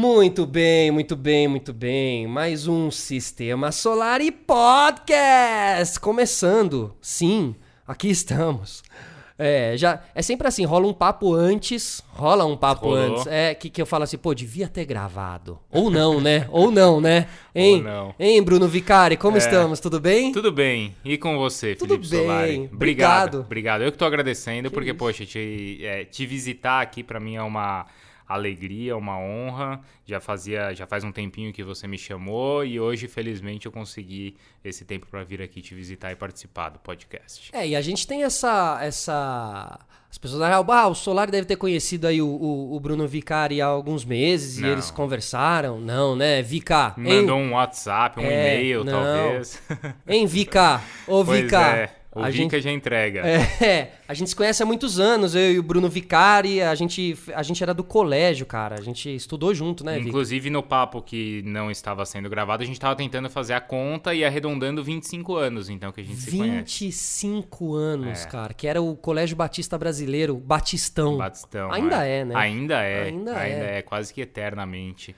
Muito bem, muito bem, muito bem. Mais um Sistema Solar e Podcast começando. Sim, aqui estamos. É, já é sempre assim, rola um papo antes, rola um papo Rolou. antes. É que, que eu falo assim, pô, devia ter gravado. Ou não, né? Ou não, né? Hein? Ou não. Hein, Bruno Vicari, como É. estamos? Tudo bem? Tudo bem. E com você, Tudo Felipe bem. Solari? Obrigado. Obrigado. Obrigado. Eu que tô agradecendo, Que porque, isso. poxa, te, é, te visitar aqui pra mim é uma alegria, uma honra. Já fazia, já faz um tempinho que você me chamou e hoje, felizmente, eu consegui esse tempo pra vir aqui te visitar e participar do podcast. É, e a gente tem essa. essa... As pessoas falam, ah, o Solar deve ter conhecido aí o, o, o Bruno Vicari há alguns meses e Não. eles conversaram. Não, né? Vica. Me hein? Mandou um WhatsApp, um É, e-mail, não. talvez. Hein, Vica? Ô, pois Vica. é. O a Vika gente, já entrega. é, a gente se conhece há muitos anos, eu e o Bruno Vicari, a gente, a gente era do colégio, cara. A gente estudou junto, né, Vica? Inclusive, no papo que não estava sendo gravado, a gente estava tentando fazer a conta e arredondando 25 anos, então, que a gente se conhece. 25 anos, É. cara, que era o Colégio Batista Brasileiro, Batistão. Batistão. Ainda é, né? Ainda é. Ainda Ainda, é. é. quase que eternamente.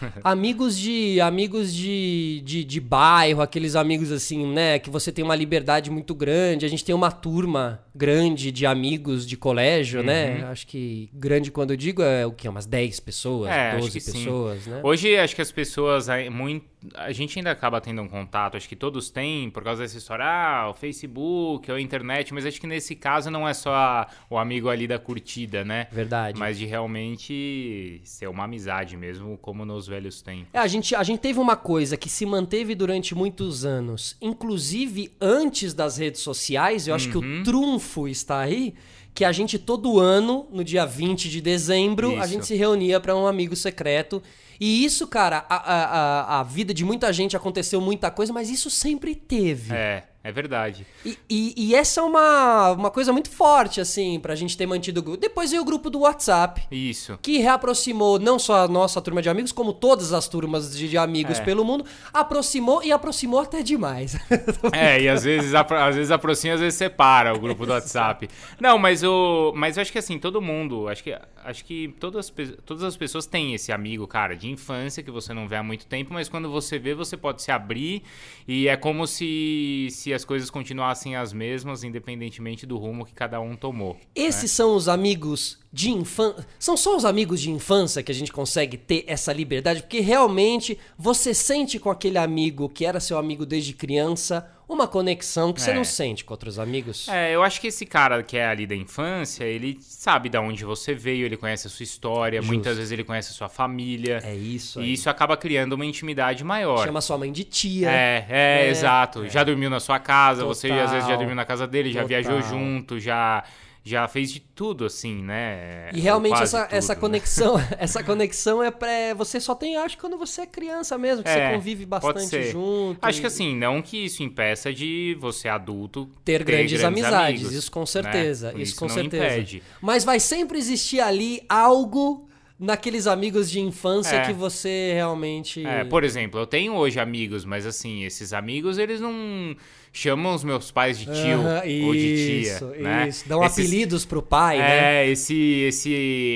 Amigos de amigos de, de, de bairro, aqueles amigos assim, né? Que você tem uma liberdade muito grande. A gente tem uma turma grande de amigos de colégio, Uhum. né? Acho que grande quando eu digo é o quê? Umas 10 pessoas, É, acho 12 que sim. pessoas, né? Hoje, acho que as pessoas. Muito, a gente ainda acaba tendo um contato, acho que todos têm, por causa dessa história, ah, o Facebook, ou a internet, mas acho que nesse caso não é só a- o amigo ali da curtida, né? Verdade. Mas de realmente ser uma amizade mesmo, como nos velhos tempos. É, a gente, a gente teve uma coisa que se manteve durante muitos anos, inclusive antes das redes sociais, eu acho que Uhum. o trunfo está aí, que a gente todo ano, no dia 20 de dezembro, a Isso. gente se reunia para um amigo secreto. E isso, cara, a, a, a, vida de muita gente aconteceu muita coisa, mas isso sempre teve. É, é verdade. E, e- e essa é uma, uma coisa muito forte, assim, pra gente ter mantido o grupo. Depois veio o grupo do WhatsApp Isso. que reaproximou não só a nossa turma de amigos, como todas as turmas de, de amigos É. pelo mundo, aproximou e aproximou até demais. É, e às vezes, às vezes aproxima, às vezes separa o grupo do WhatsApp. Não, mas o. Mas eu acho que assim, todo mundo, acho que, acho que todas, todas as pessoas têm esse amigo, cara, de infância que você não vê há muito tempo, mas quando você vê, você pode se abrir e é como se, se as coisas continuassem as mesmas, independentemente do rumo que cada um tomou. Esses são os amigos de infância. São só os amigos de infância que a gente consegue ter essa liberdade, porque realmente você sente com aquele amigo que era seu amigo desde criança uma conexão que você É. não sente com outros amigos. É, eu acho que esse cara que é ali da infância, ele sabe de onde você veio, ele conhece a sua história, Justo. muitas vezes ele conhece a sua família. É isso aí. E isso acaba criando uma intimidade maior. Chama sua mãe de tia. É, é, É, exato. Já dormiu na sua casa, você Total. às vezes já dormiu na casa dele, já Total. viajou junto, já já fez de tudo assim, né? E realmente essa, tudo, essa né? conexão, essa conexão é pra. Você só tem, acho, quando você é criança mesmo, que É, você convive bastante junto. Acho e que assim, não que isso impeça de você adulto Ter grandes, amizades, amigos, isso com né? certeza. Isso, Isso com certeza. impede. Mas vai sempre existir ali algo naqueles amigos de infância É. que você realmente. É, por exemplo, eu tenho hoje amigos, mas assim, esses amigos, eles não chamam os meus pais de tio ou de tia, isso, né? isso. Dão Esses- apelidos pro pai, né? É, esse, esse,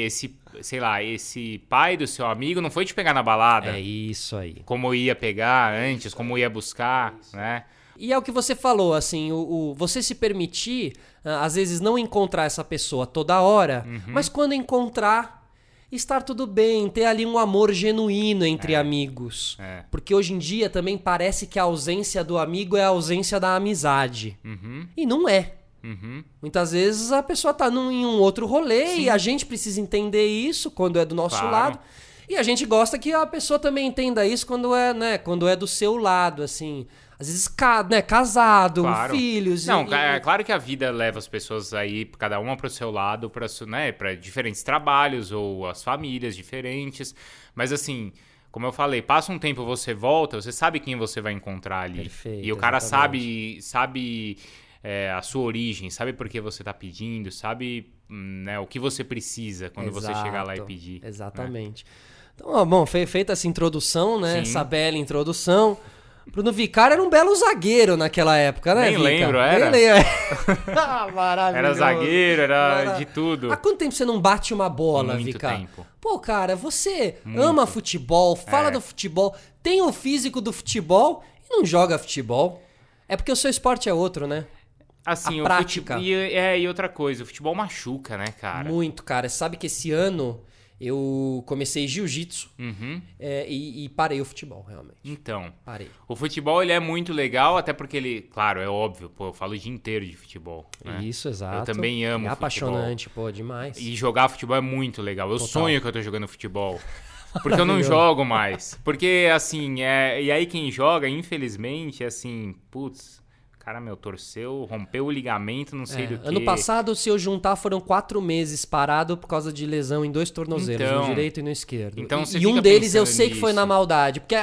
esse, sei lá, esse pai do seu amigo não foi te pegar na balada, É isso aí. como ia pegar antes, como ia buscar, né? E é o que você falou, assim, o, o- você se permitir, ah, às vezes, não encontrar essa pessoa toda hora, Uhum. mas quando encontrar, estar tudo bem, ter ali um amor genuíno entre amigos. É. Porque hoje em dia também parece que a ausência do amigo é a ausência da amizade. Uhum, E não é. uhum. Muitas vezes a pessoa tá num, em um outro rolê e a gente precisa entender isso quando é do nosso Claro. lado. E a gente gosta que a pessoa também entenda isso quando é, né, quando é do seu lado, assim. Às vezes, ca- né, casado, Claro. filhos. Não, e- é claro que a vida leva as pessoas aí, cada uma pro seu lado, para né, pra diferentes trabalhos ou as famílias diferentes. Mas assim, como eu falei, passa um tempo, você volta, você sabe quem você vai encontrar ali. Perfeito, e o cara exatamente. sabe, sabe é, a sua origem, sabe por que você tá pedindo, sabe né, o que você precisa quando você chegar lá e Exato, pedir. né? Exatamente. Então, ó, bom, fe- feita essa introdução, né? Sim. Essa bela introdução. Bruno Vicário era um belo zagueiro naquela época, né, Nem Vica? lembro, era? Nem lembro. ah, maravilhoso. Era zagueiro, era de tudo. Há quanto tempo você não bate uma bola, Muito Vica? tempo. Pô, cara, você Muito. ama futebol, fala É. do futebol, tem o físico do futebol e não joga futebol. É porque o seu esporte é outro, né? Assim, a o prática. futebol. E, é, e outra coisa, o futebol machuca, né, cara? Muito, cara. Sabe que esse ano eu comecei jiu-jitsu Uhum. é, e, e parei o futebol, realmente. Então. Parei. O futebol ele é muito legal, até porque ele, claro, é óbvio, pô, eu falo o dia inteiro de futebol. Né? Isso, exato. Eu também amo É futebol. apaixonante, pô, demais. E jogar futebol é muito legal. Eu Total. sonho que eu tô jogando futebol. Porque eu não jogo mais. Porque, assim, é... e aí quem joga, infelizmente, é assim, putz, cara, meu, torceu, rompeu o ligamento, não sei É, do que. ano passado, se eu juntar, foram quatro meses parado por causa de lesão em dois tornozelos, no Então- direito e no esquerdo. então e e um deles eu sei que foi na nisso. maldade. Porque,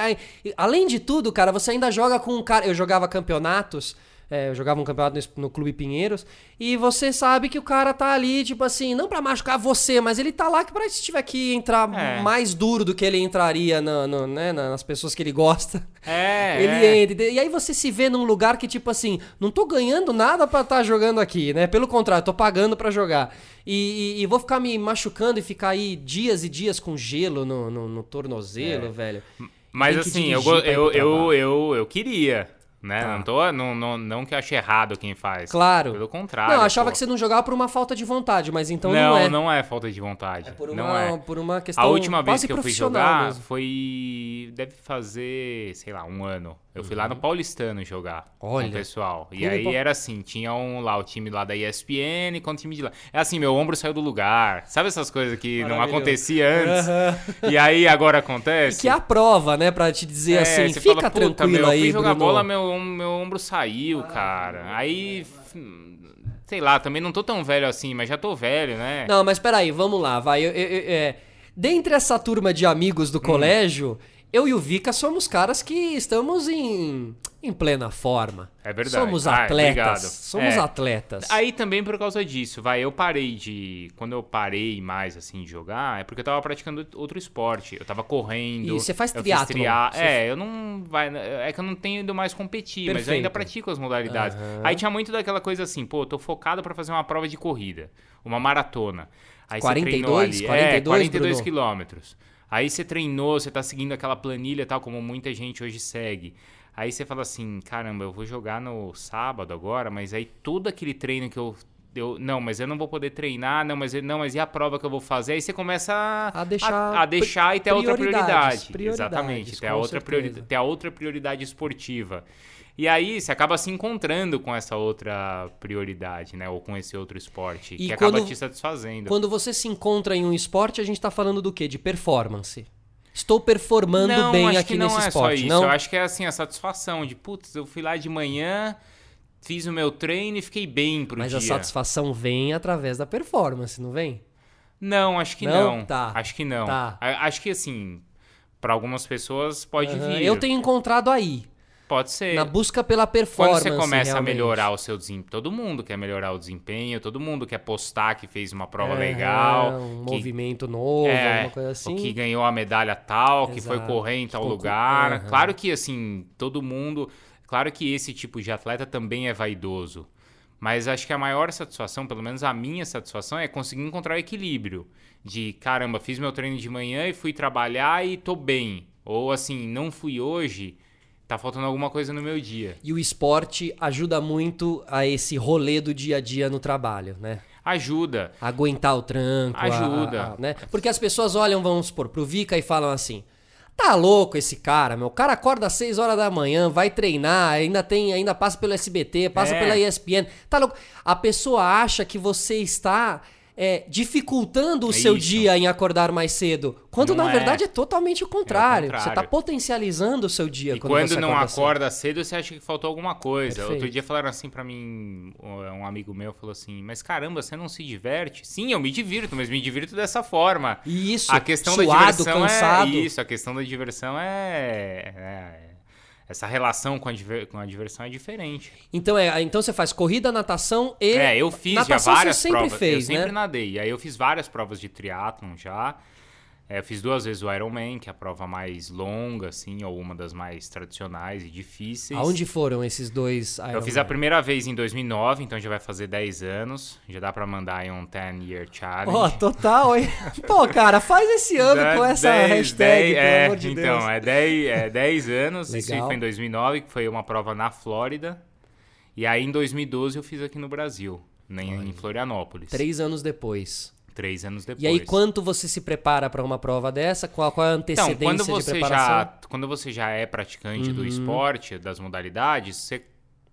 além de tudo, cara, você ainda joga com um cara. Eu jogava campeonatos. É, eu jogava um campeonato no, no Clube Pinheiros. E você sabe que o cara tá ali, tipo assim, não pra machucar você, mas ele tá lá que pra se tiver que entrar É. mais duro do que ele entraria no, no- né, nas pessoas que ele gosta. É, Ele é. entra. E aí você se vê num lugar que, tipo assim, não tô ganhando nada pra estar jogando aqui, né? Pelo contrário, tô pagando pra jogar. E, e- e vou ficar me machucando e ficar aí dias e dias com gelo no, no, no tornozelo, velho. Mas assim, eu, eu, eu, eu, eu queria, né? Tá. Não, tô, não, não, não que eu ache errado quem faz. Claro. Pelo contrário. não, eu achava pô. que você não jogava por uma falta de vontade, mas então não, não, é. não é falta de vontade. É por não uma, é. por uma questão A última vez que eu fui jogar mesmo. foi. Deve fazer, sei lá, um ano. Eu fui lá no Paulistano jogar Uhum. Olha. com o pessoal. E aí era assim: tinha um lá, o time lá da ESPN com o time de lá. É assim, meu ombro saiu do lugar. Sabe essas coisas que não acontecia antes? Aham. E aí agora acontece? Que é a prova, né? Pra te dizer É, assim, fica fala, "Puta, tranquilo meu, eu aí, fui jogar Bruno." bola, meu, meu ombro saiu, cara. Aí, sei lá, também não tô tão velho assim, mas já tô velho, né? Não, mas peraí, vamos lá, vai. Eu- eu- eu- é, dentre essa turma de amigos Hum. do colégio, eu e o Vika somos caras que estamos em, em plena forma. É verdade. Somos Ah, atletas. obrigado. somos É. atletas. Aí também por causa disso, vai, eu parei de. Quando eu parei mais assim de jogar, é porque eu tava praticando outro esporte. Eu tava correndo. E você faz triatlon, tria- você- É, eu não. Vai, é que eu não tenho ido mais competir, mas eu ainda Perfeito. pratico as modalidades. Aham. Aí tinha muito daquela coisa assim, pô, eu tô focado pra fazer uma prova de corrida, uma maratona. Aí você 42? treinou ali. 42, é, 42 Bruno? quilômetros. Aí você treinou, você tá seguindo aquela planilha tal, como muita gente hoje segue. Aí você fala assim, caramba, eu vou jogar no sábado agora, mas aí todo aquele treino que eu. eu não, mas eu não vou poder treinar, não, mas eu- não, mas e a prova que eu vou fazer? Aí você começa a, A deixar a, a deixar e ter outra prioridade. Exatamente, ter a, com outra priori- certeza. ter a outra prioridade esportiva. E aí você acaba se encontrando com essa outra prioridade, né? Ou com esse outro esporte, E que acaba quando- te satisfazendo. Quando você se encontra em um esporte, a gente tá falando do quê? De performance. Estou performando não, bem aqui nesse é esporte, só isso. não? Eu acho que é assim, a satisfação de, putz, eu fui lá de manhã, fiz o meu treino e fiquei bem pro Mas dia. a satisfação vem através da performance, não vem? Não, acho que Não? não. Tá. Acho que não. Tá. Acho que assim, pra algumas pessoas pode Aham. vir. Eu tenho encontrado aí, Pode ser. na busca pela Quando performance. você começa a realmente. melhorar o seu desempenho, todo mundo quer melhorar o desempenho, todo mundo quer postar que fez uma prova Aham, legal, Um que movimento novo, É, alguma coisa assim. que ganhou a medalha tal, que foi Exato. correr em tal lugar. Aham. Claro que, assim, todo mundo. Claro que esse tipo de atleta também é vaidoso. Mas acho que a maior satisfação, pelo menos a minha satisfação, é conseguir encontrar o equilíbrio. De caramba, fiz meu treino de manhã e fui trabalhar e tô bem. Ou assim, não fui hoje, tá faltando alguma coisa no meu dia. E o esporte ajuda muito a esse rolê do dia a dia no trabalho, né? Ajuda. Aguentar o tranco. a- Ajuda. a- a- né? Porque as pessoas olham, vamos supor, pro Vika e falam assim: tá louco esse cara, meu. O cara acorda às 6 horas da manhã, vai treinar, ainda tem, ainda passa pelo SBT, passa É. pela ESPN. Tá louco. A pessoa acha que você está. É, dificultando o É seu isso. dia em acordar mais cedo. Quando Não na é. verdade é totalmente o contrário. Você contrário. está potencializando o seu dia E quando, quando, você não acorda cedo. acorda cedo, você acha que faltou alguma coisa. Perfeito. Outro dia falaram assim pra mim, um amigo meu falou assim: Mas caramba, você não se diverte? Sim, eu me divirto, mas me divirto dessa forma. Isso, a questão da suado, diversão cansado. é isso, a questão da diversão é, é- essa relação com a, com a diversão é diferente. Então, é, então você faz corrida, natação e. É, eu fiz natação já várias você sempre provas. fez, eu sempre né? nadei. Aí eu fiz várias provas de triatlon já. É, eu fiz duas vezes o Ironman, que é a prova mais longa, assim, ou uma das mais tradicionais e difíceis. Aonde foram esses dois Iron Eu fiz a primeira vez em 2009, então já vai fazer 10 anos. Já dá pra mandar aí um 10 year challenge. Ó, total, hein? Pô, cara, faz esse ano Dá com essa 10, hashtag, 10, pelo é, amor de então, Deus. é 10, é 10 anos. Isso foi em 2009, que foi uma prova na Flórida. E aí em 2012 eu fiz aqui no Brasil, né, em Florianópolis. Três anos depois. Três anos depois. E aí, quanto você se prepara pra uma prova dessa? Qual, qual é a Então, antecedência quando de você, preparação? já, quando você já é praticante do Uhum. esporte, das modalidades, você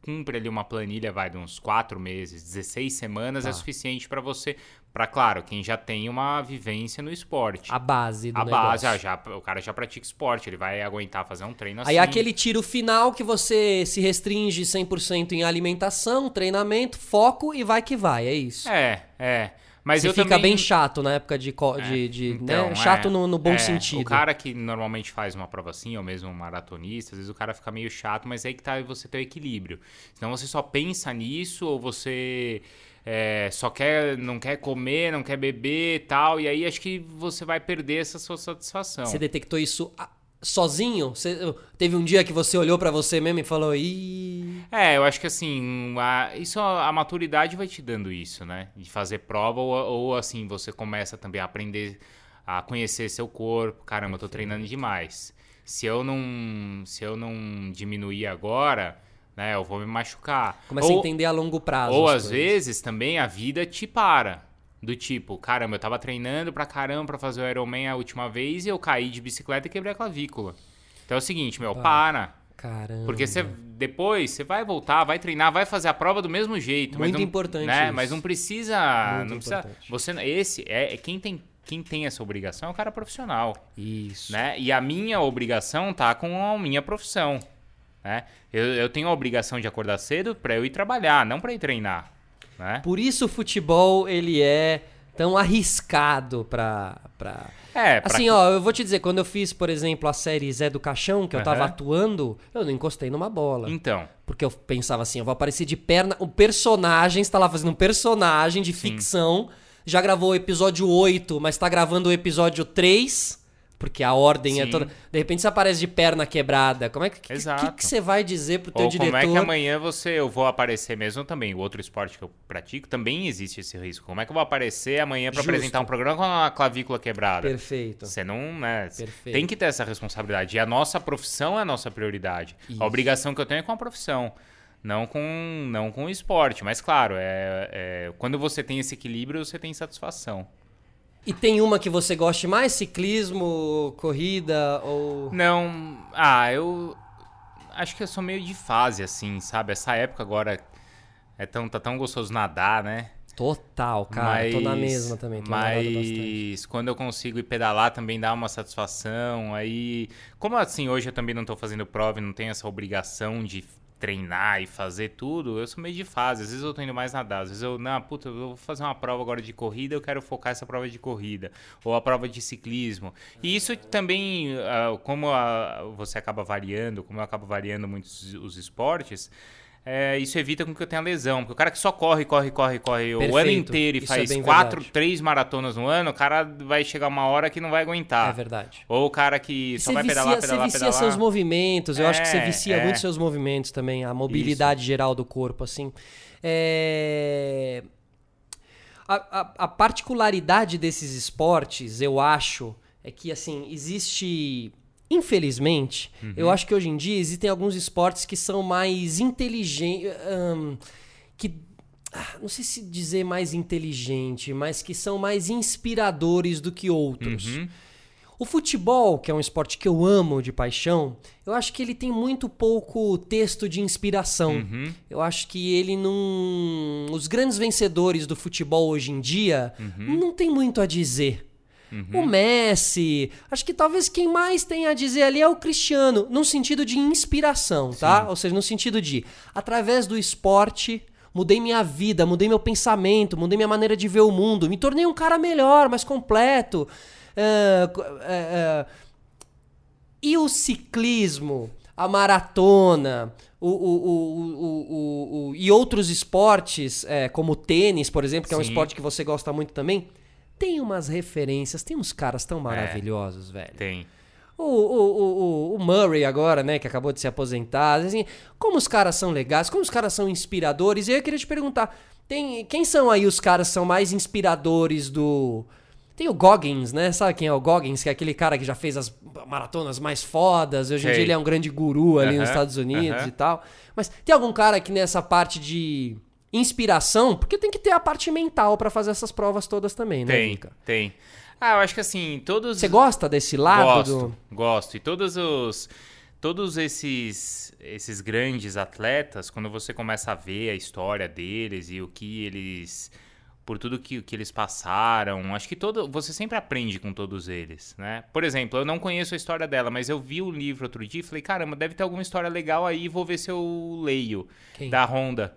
cumpre ali uma planilha, vai de uns 4 meses, 16 semanas, Tá. é suficiente pra você, Pra claro, quem já tem uma vivência no esporte. A base do A base, negócio. ah, já, o cara já pratica esporte, ele vai aguentar fazer um treino assim. Aí aquele tiro final que você se restringe 100% em alimentação, treinamento, foco e vai que vai, é isso. É, é. Mas você eu fica também... bem chato na época de, de, de, Então, né? Chato é, no, no bom é, sentido. O cara que normalmente faz uma prova assim, ou mesmo um maratonista, às vezes o cara fica meio chato, mas aí que tá você ter o equilíbrio. Senão você só pensa nisso, ou você é, só quer, não quer comer, não quer beber e tal, e aí acho que você vai perder essa sua satisfação. Você detectou isso sozinho? Você- teve um dia que você olhou pra você mesmo e falou, ih... É, eu acho que assim, a, isso a, maturidade vai te dando isso, né? De fazer prova ou, ou assim, você começa também a aprender a conhecer seu corpo. Caramba, eu tô treinando demais. Se eu não, se eu não diminuir agora, né, eu vou me machucar. Começa ou, a entender a longo prazo. ou às coisas. vezes também a vida te para. Do tipo, caramba, eu tava treinando pra caramba pra fazer o Ironman a última vez e eu caí de bicicleta e quebrei a clavícula. Então é o seguinte, meu, para. Caramba. Porque você depois você vai voltar, vai treinar, vai fazer a prova do mesmo jeito. Muito não, importante Né? isso. Mas não precisa. Muito não precisa. importante. Você esse é, é quem tem quem tem essa obrigação é o cara profissional, Isso. né? E a minha obrigação tá com a minha profissão, né? Eu, eu tenho a obrigação de acordar cedo para eu ir trabalhar, não para ir treinar, né? Por isso o futebol, ele é tão arriscado pra... pra... É, pra- Assim, ó, eu vou te dizer, quando eu fiz, por exemplo, a série Zé do Caixão, que eu tava Aham. atuando, eu não encostei numa bola. então, Porque eu pensava assim, eu vou aparecer de perna. O personagem, você tá lá fazendo um personagem de ficção. Já gravou o episódio 8, mas tá gravando o episódio 3. Porque a ordem é Sim. toda. De repente você aparece de perna quebrada. Como é que, Exato. que, você vai dizer pro teu ou diretor? como é que amanhã você eu vou aparecer mesmo também? O outro esporte que eu pratico também existe esse risco. Como é que eu vou aparecer amanhã para apresentar um programa com a clavícula quebrada? Perfeito. Você não, né? Perfeito. Tem que ter essa responsabilidade. E a nossa profissão é a nossa prioridade. Isso. A obrigação que eu tenho é com a profissão. Não com, não com o esporte. Mas, claro, é, é- quando você tem esse equilíbrio, você tem satisfação. E tem uma que você goste mais? Ciclismo, corrida ou. Não. Ah, eu. Acho que eu sou meio de fase, assim, sabe? Essa época agora é tão, tá tão gostoso nadar, né? Total, cara. tô na mesma também. Mas quando eu consigo ir pedalar também dá uma satisfação. Aí, como assim, hoje eu também não tô fazendo prova e não tenho essa obrigação de treinar e fazer tudo, eu sou meio de fase. Às vezes eu tô indo mais nadar, às vezes eu, não, puta, eu vou fazer uma prova agora de corrida, eu quero focar essa prova de corrida, ou a prova de ciclismo. E isso também, ah, como ah, você acaba variando, como eu acabo variando muito os, os esportes, é, isso evita com que eu tenha lesão. Porque o cara que só corre, corre, corre, corre o ano Perfeito. inteiro e Isso é faz bem quatro, verdade. três maratonas no ano, o cara vai chegar uma hora que não vai aguentar. É verdade. Ou o cara que E só você vai vicia, pedalar, você pedalar, vicia pedalar. seus movimentos. Eu acho que você É, vicia é. muito seus movimentos também, a mobilidade geral do corpo, assim. É... A, a- a particularidade desses esportes, eu acho, é que, assim, existe... Infelizmente, Uhum. eu acho que hoje em dia existem alguns esportes que são mais inteligentes... que ah, não sei se dizer mais inteligente, mas que são mais inspiradores do que outros. Uhum. O futebol, que é um esporte que eu amo de paixão, eu acho que ele tem muito pouco texto de inspiração. Uhum. Eu acho que ele não. Os grandes vencedores do futebol hoje em dia Uhum. não tem muito a dizer. O Messi, acho que talvez quem mais tem a dizer ali é o Cristiano, no sentido de inspiração, tá? Ou seja, no sentido de, através do esporte, mudei minha vida, mudei meu pensamento, mudei minha maneira de ver o mundo, me tornei um cara melhor, mais completo. Co- é, é, e o ciclismo, a maratona, o, o, o, o, o- o- e outros esportes, é, como o tênis, por exemplo, que é um Sim. esporte que você gosta muito também, tem umas referências, tem uns caras tão maravilhosos, velho. Tem. O, o, o, o Murray agora, né, que acabou de se aposentar, assim, como os caras são legais, como os caras são inspiradores. E eu queria te perguntar, tem, quem são aí os caras que são mais inspiradores do... Tem o Goggins, né? Sabe quem é o Goggins? Que é aquele cara que já fez as maratonas mais fodas. Hoje em Sei. dia ele é um grande guru ali nos Aham, Estados Unidos aham. e tal. Mas tem algum cara que nessa parte de inspiração, porque tem que ter a parte mental pra fazer essas provas todas também, né, Tem, tem. Ah, eu acho que assim, todos. Você gosta desse lado gosto, do... gosto. E todos os. Todos esses, esses grandes atletas, quando você começa a ver a história deles e o que eles. Por tudo que, que eles passaram, acho que todo. Você sempre aprende com todos eles, né? Por exemplo, eu não conheço a história dela, mas eu vi o livro outro dia e falei, caramba, deve ter alguma história legal aí, vou ver se eu leio. Quem? Da Honda.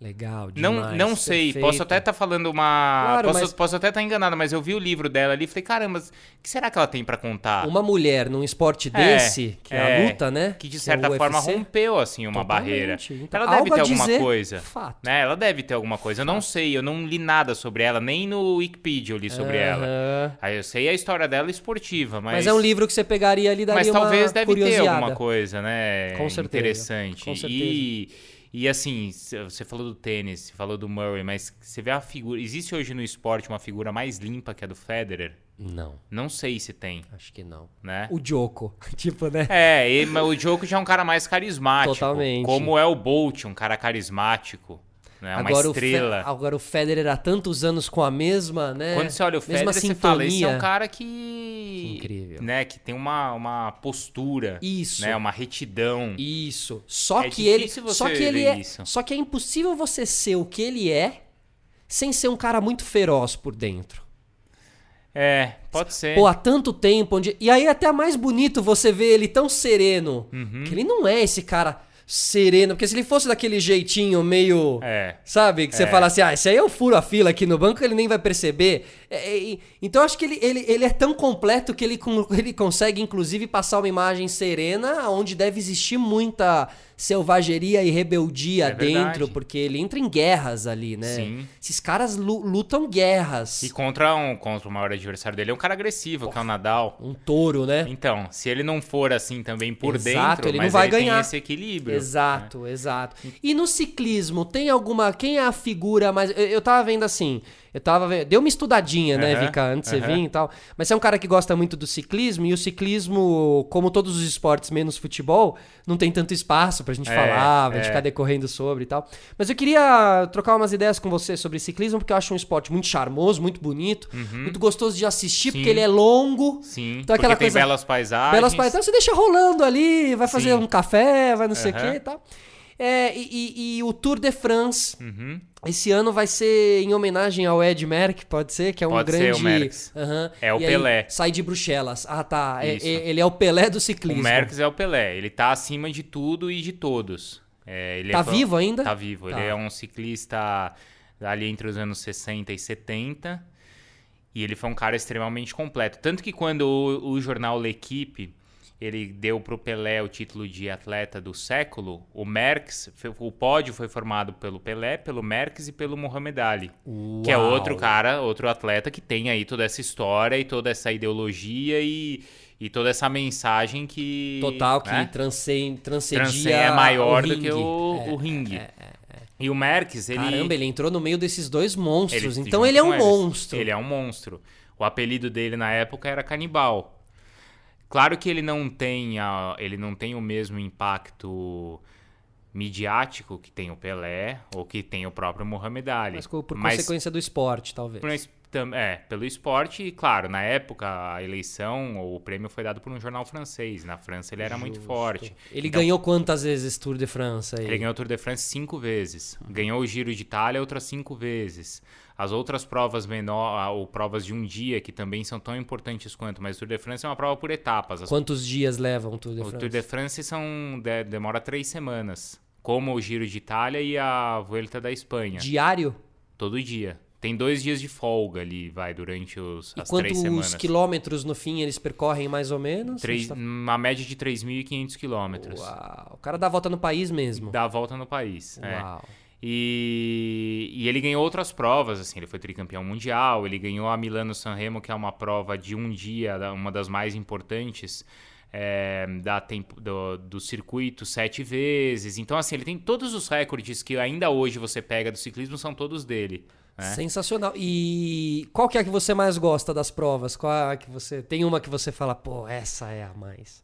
Legal, Não, demais. não sei, perfeito. posso até estar falando uma. Claro, posso, mas- posso até estar enganado, mas eu vi o livro dela ali e falei, caramba, o que será que ela tem pra contar? Uma mulher num esporte É, desse, que é, a é, luta, né? Que de é certa o forma UFC, rompeu assim uma totalmente. barreira. Então, ela deve ter alguma coisa. fato. Né? Ela deve ter alguma coisa. Eu não sei, eu não li nada sobre ela, nem no Wikipedia eu li sobre ela. Aham. Aí eu sei a história dela esportiva, mas. Mas, é um livro que você pegaria ali daria Mas talvez deve ter alguma coisa, né? Com certeza, Interessante. com E, e assim, você falou do tênis, você falou do Murray, mas você vê a figura. Existe hoje no esporte uma figura mais limpa que a do Federer? Não, Não sei se tem, acho que não. né? O Joko, tipo, né? É, e- mas o Djoko já é um cara mais carismático. Totalmente. Como é o Bolt, um cara carismático. Né? Uma agora, o Fe- estrela. agora o Federer há tantos anos com a mesma, né? Quando você olha o mesma Federer, você fala, esse é um cara que... Incrível. Né, que tem uma, uma postura. Isso. Né, uma retidão. Isso. Só É que ele, só que ele é, isso. só que é impossível você ser o que ele é sem ser um cara muito feroz por dentro. É, pode ser. Pô, há tanto tempo onde e aí é até mais bonito você ver ele tão sereno, Uhum. que ele não é esse cara sereno, porque se ele fosse daquele jeitinho meio É. Sabe? Que você É. fala assim, ah, esse aí eu furo a fila aqui no banco, ele nem vai perceber. É, é, então eu acho que ele, ele, ele é tão completo que ele, ele consegue, inclusive, passar uma imagem serena, onde deve existir muita selvageria e rebeldia É verdade. dentro, porque ele entra em guerras ali, né? Sim. Esses caras lu- lutam guerras. E contra, um, contra o maior adversário dele é um cara agressivo, que é o Nadal. Um touro, né? Então, se ele não for assim também por Exato, dentro, ele não vai ele tem ganhar. esse equilíbrio. Exato, exato. E no ciclismo, tem alguma. Quem é a figura mais. Eu, eu tava vendo assim. Eu tava vendo. Deu uma estudadinha, né, Vika, antes de você aham. vir e tal. Mas você é um cara que gosta muito do ciclismo, e o ciclismo, como todos os esportes, menos futebol, não tem tanto espaço pra gente É, falar, pra gente é. ficar decorrendo sobre e tal. Mas eu queria trocar umas ideias com você sobre ciclismo, porque eu acho um esporte muito charmoso, muito bonito, muito gostoso de assistir, porque Uhum. Sim. ele é longo. Sim, Então, aquela porque tem coisa- belas paisagens. Belas Praias. Então você deixa rolando ali, vai fazer Sim. um café, vai não sei o que e tal. É, e, e- e o Tour de France, Uhum. esse ano vai ser em homenagem ao Ed Merck, pode ser? Que é um Pode ser grande. o Merckx. Aham. É o E Pelé. sai de Bruxelas. Ah, tá. É- é- ele é o Pelé do O ciclismo. Merckx é o Pelé, ele tá acima de tudo e de todos. É, ele Tá é, vivo ainda? Tá vivo, Tá. ele é um ciclista ali entre os anos 60 e 70. E ele foi um cara extremamente completo. Tanto que quando o, o jornal L'Equipe ele deu pro Pelé o título de atleta do século, o Merckx, o pódio foi formado pelo Pelé, pelo Merckx e pelo Muhammad Ali. Que é Uau. outro cara, outro atleta que tem aí toda essa história e toda essa ideologia e, e toda essa mensagem que. Total, que né? transcen- transcendia. Transcende- é maior o do que o, É, o ringue. E o Merckx, ele. Caramba, ele entrou no meio desses dois monstros. ele- então ele é um monstro. Ele é um monstro. O apelido dele na época era Canibal. Claro que ele não tem, a- ele não tem o mesmo impacto midiático que tem o Pelé ou que tem o próprio Muhammad Ali. Mas por Mas consequência do esporte, talvez. Tam- É, pelo esporte, e claro, na época a eleição, ou o prêmio foi dado por um jornal francês. Na França ele era muito Justo. forte. Ele Então, ganhou quantas vezes Tour de France aí? Ele ganhou o Tour de France cinco vezes. Ganhou o Giro de Itália outras cinco vezes. As outras provas menor, ou provas de um dia, que também são tão importantes quanto, mas o Tour de France é uma prova por etapas. As- Quantos dias levam o Tour de o France? Tour de France são, de- demora três semanas. Como o Giro de Itália e a Vuelta da Espanha. Diário? Todo dia. Tem dois dias de folga ali, vai, durante os, E as três quantos semanas. quilômetros no fim eles percorrem mais ou menos? Três, gente Uma média de 3.500 tá- quilômetros. Uau, o cara dá a volta no país mesmo. Dá a volta no país. é. Uau. E, e, ele ganhou outras provas, assim, ele foi tricampeão mundial, ele ganhou a Milano Sanremo, que é uma prova de um dia, uma das mais importantes é, da tempo, do, do circuito sete vezes. Então, assim, ele tem todos os recordes que ainda hoje você pega do ciclismo, são todos dele. Né? Sensacional. E qual que é a que você mais gosta das provas? Qual é a que você. Tem uma que você fala, pô, essa é a mais.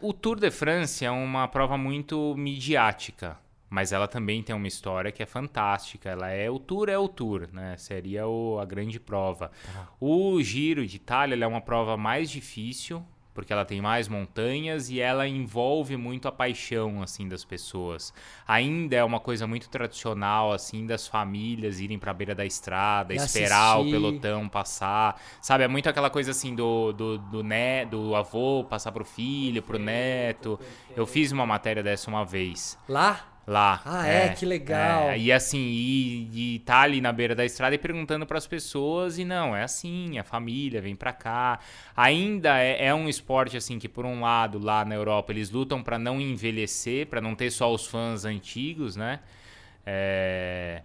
O Tour de France é uma prova muito midiática mas ela também tem uma história que é fantástica. Ela é o Tour é o Tour, né? Seria o, a grande prova. Ah. O Giro de Itália é uma prova mais difícil, porque ela tem mais montanhas e ela envolve muito a paixão assim das pessoas. Ainda é uma coisa muito tradicional assim das famílias irem para a beira da estrada, e esperar assistir. o pelotão passar. Sabe, é muito aquela coisa assim do do do, né, do avô passar pro filho, pro neto. Eu fiz uma matéria dessa uma vez. Lá? Lá. Ah, é? é que legal. É, e assim, e, e tá ali na beira da estrada e perguntando para as pessoas, e não, é assim, a família vem para cá. Ainda é, é, um esporte, assim, que por um lado, lá na Europa, eles lutam para não envelhecer, para não ter só os fãs antigos, né? É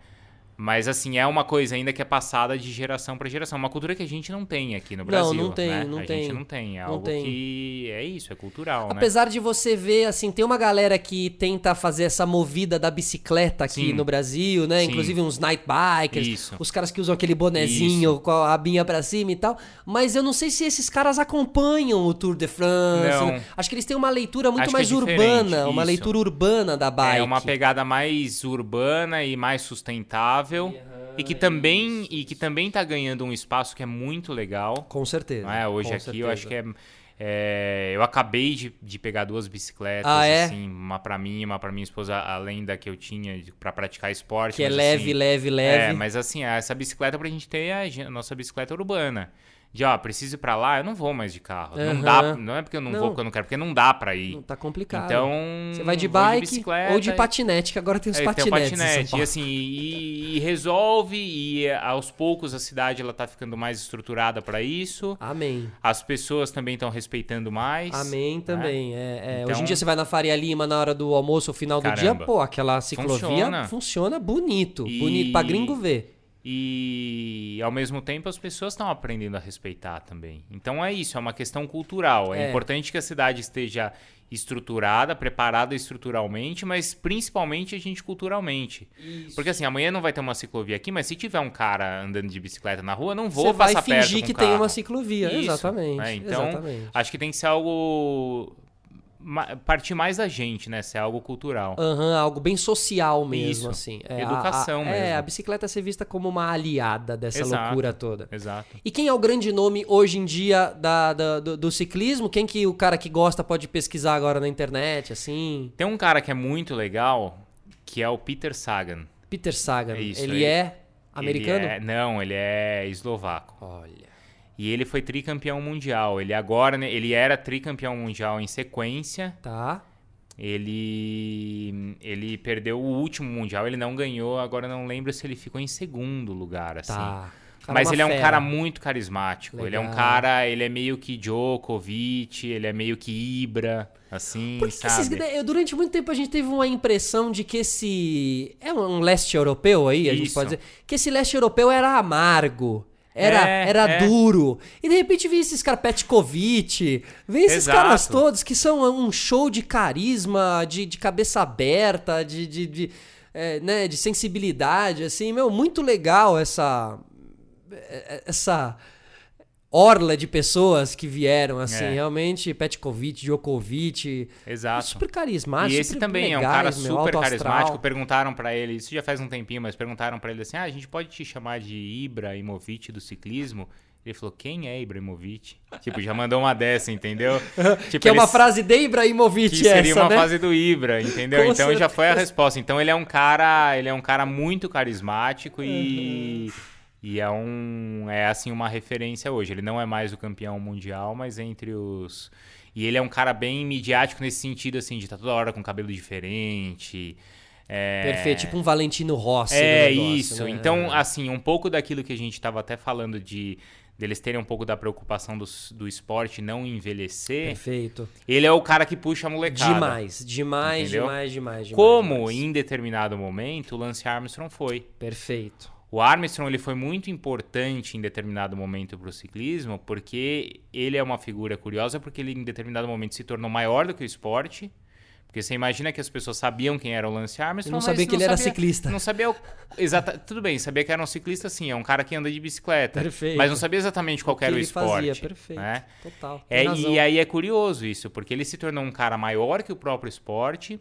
mas, assim, é uma coisa ainda que é passada de geração para geração. Uma cultura que a gente não tem aqui no Brasil. Não, não tem, né? não a tem. gente não tem. É não algo tem. que é isso, é cultural, né? Apesar né? de você ver, assim, tem uma galera que tenta fazer essa movida da bicicleta aqui Sim. no Brasil, né? Sim. Inclusive uns night bikers, isso. os caras que usam aquele bonezinho isso. com a abinha pra cima e tal. Mas eu não sei se esses caras acompanham o Tour de France. Não. Acho que eles têm uma leitura muito Acho mais é urbana, uma leitura urbana da bike. É uma pegada mais urbana e mais sustentável. Yeah e que também e que também está ganhando um espaço que é muito legal. Com certeza. É? Hoje aqui certeza. eu acho que é, é, eu acabei de, de pegar duas bicicletas, ah, é? assim, uma para mim, uma para minha esposa, além da que eu tinha para praticar esporte. Que é leve, assim, leve, leve. É, mas assim, essa bicicleta pra gente ter a, a nossa bicicleta urbana de ó, preciso ir pra lá, eu não vou mais de carro. Uhum. Não dá, não é porque eu não, não, vou porque eu não quero, porque não dá pra ir. Não tá complicado. Então, você vai de bike de ou de patinete, que agora tem os é, patinetes. Tem patinete, e assim, e, e, resolve e aos poucos a cidade ela tá ficando mais estruturada para isso. Amém. As pessoas também estão respeitando mais. Amém né? também. É, é. Então, Hoje em dia você vai na Faria Lima na hora do almoço, ou final do dia, pô, aquela ciclovia funciona, funciona bonito, e... bonito para gringo ver. E ao mesmo tempo as pessoas estão aprendendo a respeitar também. Então é isso, é uma questão cultural. É, é, importante que a cidade esteja estruturada, preparada estruturalmente, mas principalmente a gente culturalmente. Isso. Porque assim, amanhã não vai ter uma ciclovia aqui, mas se tiver um cara andando de bicicleta na rua, não vou Você passar perto Você vai fingir que carro. tem uma ciclovia, isso. exatamente. É, então, exatamente. acho que tem que ser algo partir mais da gente, né? Ser algo cultural. Uhum, algo bem social mesmo, Isso. assim. É, Educação a, a, mesmo. É, a bicicleta ser vista como uma aliada dessa exato, loucura toda. Exato. E quem é o grande nome hoje em dia da, da do, do, ciclismo? Quem que o cara que gosta pode pesquisar agora na internet, assim? Tem um cara que é muito legal, que é o Peter Sagan. Peter Sagan. É isso, ele, ele é americano? Ele é, não, ele é eslovaco. Olha. E ele foi tricampeão mundial. Ele agora, né, ele era tricampeão mundial em sequência. Tá. Ele ele perdeu o último mundial, ele não ganhou, agora não lembro se ele ficou em segundo lugar, assim. Tá. Mas ele é um fera. cara muito carismático. Legal. Ele é um cara, ele é meio que Djokovic, ele é meio que Ibra, assim, Porque sabe? Esses, durante muito tempo a gente teve uma impressão de que esse é um leste europeu aí, a Isso. gente pode dizer, que esse leste europeu era amargo era, é, era é. duro. E de repente vem esses caras, Petkovic, vem esses Exato. caras todos que são um show de carisma, de, de cabeça aberta, de, de, de, é, né, de sensibilidade, assim, meu, muito legal essa. Essa orla de pessoas que vieram, assim, É. realmente, Petkovic, Djokovic, Exato. super carismático. E esse super também é um legais, cara super carismático. astral. Perguntaram pra ele, isso já faz um tempinho, mas perguntaram pra ele assim: ah, a gente pode te chamar de Ibrahimovic do ciclismo? Ele falou, quem é Ibrahimovic? tipo, já mandou uma dessa, entendeu? Tipo, que é uma frase de Ibrahimovic que seria essa, uma né? fase do Ibra, entendeu? Com então já foi a certeza. resposta. Então ele é um cara, ele é um cara muito carismático e e é um é assim uma referência hoje. Ele não é mais o campeão mundial, mas entre os e ele é um cara bem midiático nesse sentido assim, de estar toda hora com cabelo diferente. É... Perfeito, tipo um Valentino Rossi. É no negócio, isso. né? Então, assim, um pouco daquilo que a gente estava até falando de deles terem um pouco da preocupação do, do esporte não envelhecer, Perfeito. ele é o cara que puxa a molecada. Demais, demais, Entendeu? demais, demais, demais. Como demais. em determinado momento o Lance Armstrong foi. Perfeito. O Armstrong ele foi muito importante em determinado momento para o ciclismo, porque ele é uma figura curiosa, porque ele em determinado momento se tornou maior do que o esporte. Porque você imagina que as pessoas sabiam quem era o Lance Armstrong, Eu não sabia que ele era sabia- ciclista. Não sabia o... Exata... Tudo bem, sabia que era um ciclista sim, é um cara que anda de bicicleta. Perfeito. Mas não sabia exatamente qual O que era o ele esporte. fazia, perfeito. né? Total. É, e aí é curioso isso, porque ele se tornou um cara maior que o próprio esporte.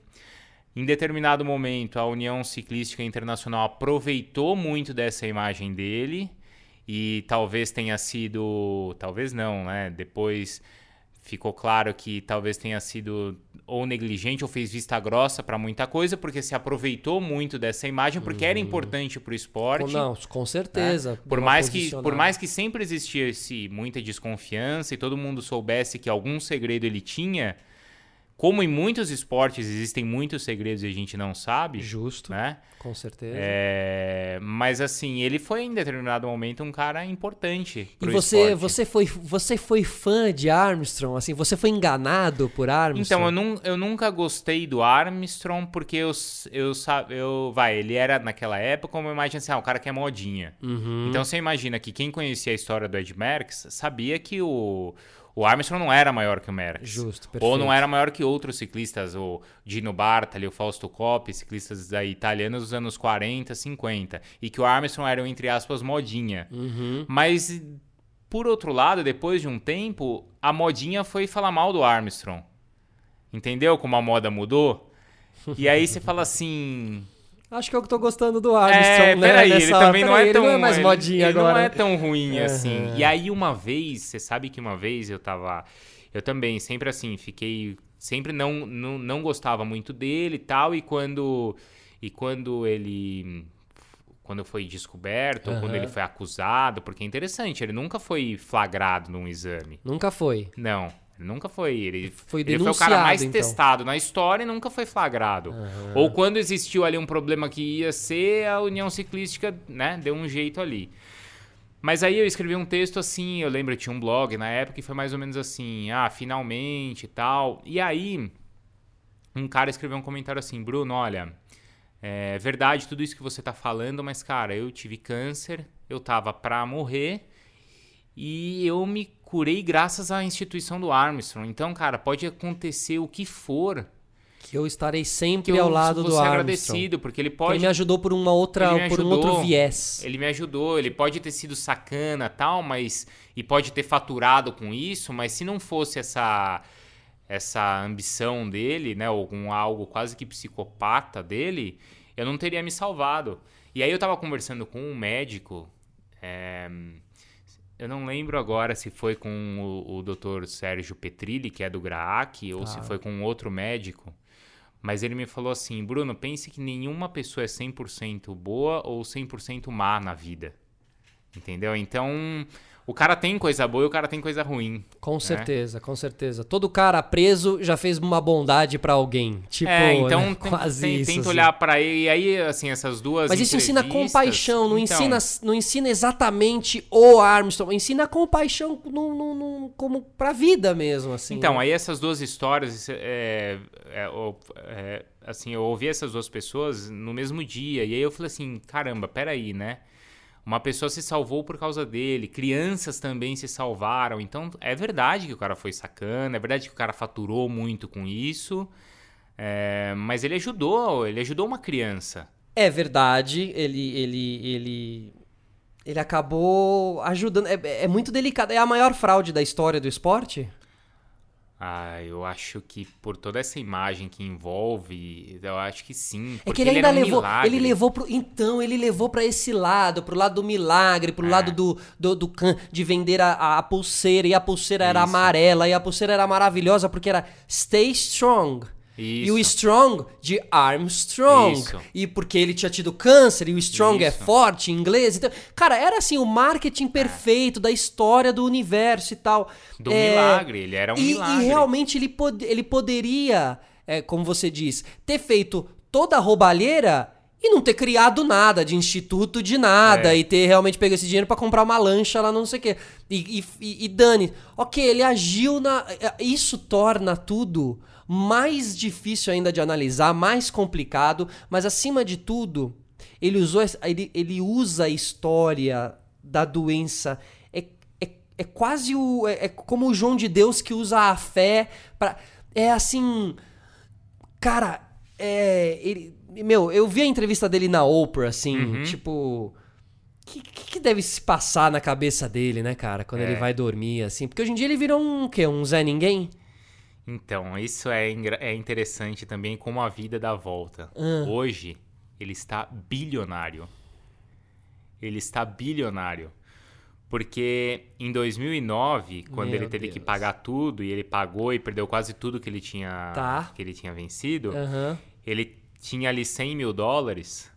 Em determinado momento, a União Ciclística Internacional aproveitou muito dessa imagem dele e talvez tenha sido, talvez não, né? Depois ficou claro que talvez tenha sido ou negligente ou fez vista grossa para muita coisa, porque se aproveitou muito dessa imagem, porque era importante para o esporte. Não, com né? certeza. Por deu uma mais que por mais que sempre existisse muita desconfiança e todo mundo soubesse que algum segredo ele tinha, como em muitos esportes existem muitos segredos e a gente não sabe, Justo, né? com certeza. É, mas assim, ele foi em determinado momento um cara importante E você, esporte. você foi, você foi fã de Armstrong, assim, você foi enganado por Armstrong? Então, eu, nun- eu nunca gostei do Armstrong porque eu, eu, eu. Vai, ele era naquela época uma imagem assim, ah, o cara que é modinha. Uhum. Então você imagina que quem conhecia a história do Ed Merckx sabia que o, o Armstrong não era maior que o Merckx. Justo, Ou perfeito. não era maior que outros ciclistas, o Dino Bartali, o Fausto Coppi, ciclistas da italianos dos anos 40, 50. E que o Armstrong era, entre aspas, modinha. Uhum. Mas, por outro lado, depois de um tempo, a modinha foi falar mal do Armstrong. Entendeu como a moda mudou? E aí você fala assim. Acho que eu tô gostando do Armstrong, É, né? peraí, ele nessa- também não peraí, é ele tão. não é mais ele- modinha ele agora. não é tão ruim assim. E aí, uma vez, você sabe que uma vez eu tava. Eu também, sempre assim, fiquei. Sempre não, não, não gostava muito dele e tal. E quando. E quando ele. Quando foi descoberto, ou quando ele foi acusado, porque é interessante, ele nunca foi flagrado num exame. Nunca foi. Não, ele nunca foi. Ele Foi ele foi o cara mais então. testado na história e nunca foi flagrado. Ou quando existiu ali um problema que ia ser, a União Ciclística, né, deu um jeito ali. Mas aí eu escrevi um texto assim, eu lembro, eu tinha um blog na época e foi mais ou menos assim, ah, finalmente e tal. E aí, um cara escreveu um comentário assim, Bruno, olha, é verdade tudo isso que você tá falando, mas cara, eu tive câncer, eu tava pra morrer e eu me curei graças à instituição do Armstrong. Então, cara, pode acontecer o que for, Que eu estarei sempre eu ao lado do Armstrong. agradecido, porque ele Ele pode me ajudou por uma outra, Ele por um outro viés. Ele me ajudou, ele pode ter sido sacana tal, mas. E pode ter faturado com isso, mas se não fosse essa essa ambição dele, né? Ou com algo quase que psicopata dele, eu não teria me salvado. E aí eu tava conversando com um médico. é, eu não lembro agora se foi com o, o Dr. Sérgio Petrilli, que é do GRAAC, ou se Tá. foi com outro médico. Mas ele me falou assim, Bruno, pense que nenhuma pessoa é 100% boa ou 100% má na vida. Entendeu? Então, o cara tem coisa boa e o cara tem coisa ruim. Com certeza, com certeza. Todo cara preso já fez uma bondade pra alguém. Tipo, é, então né? tem- quase tem- isso. tenta assim. olhar pra ele. E aí, assim, essas duas Mas isso ensina compaixão, não, Então, ensina, não ensina exatamente o Armstrong, ensina compaixão no, no, no- como pra vida mesmo, assim. Então, né? aí essas duas histórias, é, é, o- é, assim, eu ouvi essas duas pessoas no mesmo dia, e aí eu falei assim, caramba, peraí, né? Uma pessoa se salvou por causa dele, crianças também se salvaram, então é verdade que o cara foi sacana, é verdade que o cara faturou muito com isso, é, mas ele ajudou, ele ajudou uma criança. É verdade, ele, ele, ele, ele acabou ajudando. É, é muito delicado. É a maior fraude da história do esporte? Ah, eu acho que por toda essa imagem que envolve, eu acho que sim. É que ele ainda era um levou, milagre. ele levou pro, então ele levou pra esse lado, pro lado do milagre, pro É. lado do, do, do can- de vender a, a- pulseira e a pulseira era Isso. amarela e a pulseira era maravilhosa porque era Stay Strong. E o Isso. Strong de Armstrong. Isso. E porque ele tinha tido câncer e o Strong é Isso. forte em inglês. Então, cara, era assim o marketing perfeito da história do universo e tal. Do É, milagre, ele era um e, milagre. E realmente ele, pod ele poderia, é, como você diz, ter feito toda a roubalheira e não ter criado nada de instituto de nada É. e ter realmente pego esse dinheiro pra comprar uma lancha lá não sei o quê. E, e, e- e dane. Ok, ele agiu na. Isso torna tudo mais difícil ainda de analisar, mais complicado, mas acima de tudo, ele usou ele, ele usa a história da doença. É, é, é quase o. É, é como o João de Deus que usa a fé para É assim. Cara, é. Ele, meu, eu vi a entrevista dele na Oprah, assim, Uhum. tipo. O que, que, que deve se passar na cabeça dele, né, cara, quando É. ele vai dormir, assim? Porque hoje em dia ele virou um quê? Um Zé Ninguém? Então, isso é, é interessante também como a vida dá volta. Ah. Hoje, ele está bilionário. Ele está bilionário. Porque em 2009, quando Meu ele teve que Deus. pagar tudo e ele pagou e perdeu quase tudo que ele tinha, Tá. que ele tinha vencido, Aham. ele tinha ali 100 mil dólares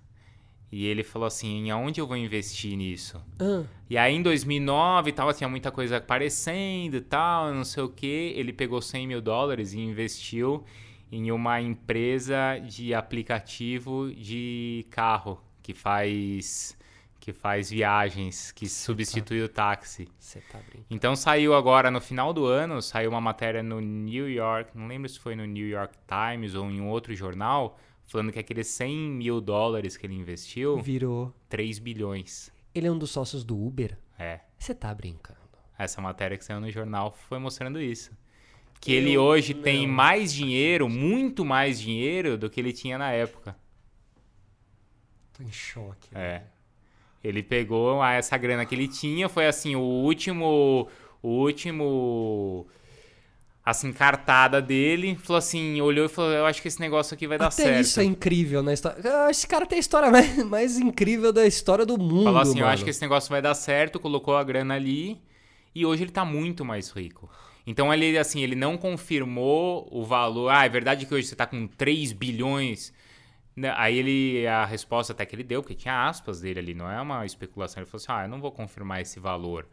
e ele falou assim: em aonde eu vou investir nisso? Ah, E aí em 2009 e tal, tinha muita coisa aparecendo e tal, não sei o que. Ele pegou 100 mil dólares e investiu em uma empresa de aplicativo de carro que faz que faz viagens, que substitui o táxi. Você tá brincando. Então saiu agora no final do ano, saiu uma matéria no New York, não lembro se foi no New York Times ou em um outro jornal, falando que aqueles 100 mil dólares que ele investiu, Virou. 3 bilhões. Ele é um dos sócios do Uber? É. Você tá brincando. Essa matéria que saiu no jornal foi mostrando isso. Que Eu ele hoje tem não. mais dinheiro, muito mais dinheiro do que ele tinha na época. Tô em choque. É. Ele pegou a- essa grana que ele tinha, foi assim, o último. O último. Assim, cartada dele, falou assim, olhou e falou: Eu acho que esse negócio aqui vai dar Até certo. isso é incrível na história. Esse cara tem a história mais, mais incrível da história do mundo, Falou assim: mano. Eu acho que esse negócio vai dar certo, colocou a grana ali e hoje ele tá muito mais rico. Então ele, assim, ele não confirmou o valor. Ah, é verdade que hoje você tá com 3 bilhões. Né, Aí ele, a resposta até que ele deu, porque tinha aspas dele ali, não é uma especulação. Ele falou assim: ah, eu não vou confirmar esse valor.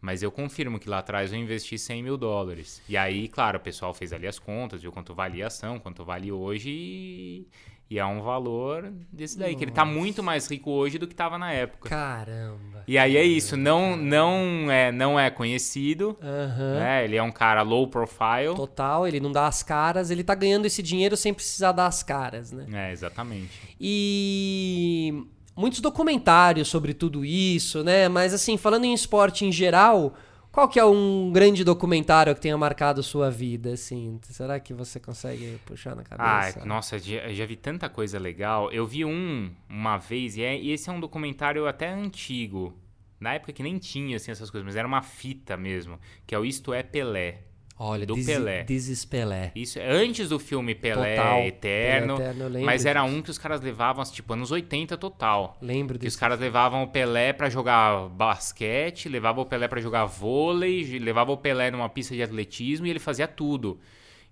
Mas eu confirmo que lá atrás eu investi 100 mil dólares. E aí, claro, o pessoal fez ali as contas, viu quanto valia a ação, quanto vale hoje. E, e é um valor desse daí, que ele tá muito mais rico hoje do que tava na época. Caramba. E aí é isso, não, não, é, não é conhecido, Aham. né? Ele é um cara low profile. Total, ele não dá as caras, ele tá ganhando esse dinheiro sem precisar dar as caras, né? É, exatamente. E muitos documentários sobre tudo isso, né? Mas assim, falando em esporte em geral, qual que é um grande documentário que tenha marcado sua vida, assim? Será que você consegue puxar na Ah, cabeça? nossa, já, já vi tanta coisa legal. Eu vi um uma vez, e, é- e esse é um documentário até antigo. Na época que nem tinha assim, essas coisas, mas era uma fita mesmo, que é o Isto é Pelé. Olha, do This, Pelé. Is Pelé. Isso é antes do filme Pelé Total. Eterno, Pelé Eterno, mas era disso. um que os caras levavam, tipo, anos 80 total. Lembro Que os caras levavam o Pelé pra jogar basquete, levavam o Pelé pra jogar vôlei, levavam o Pelé numa pista de atletismo e ele fazia tudo.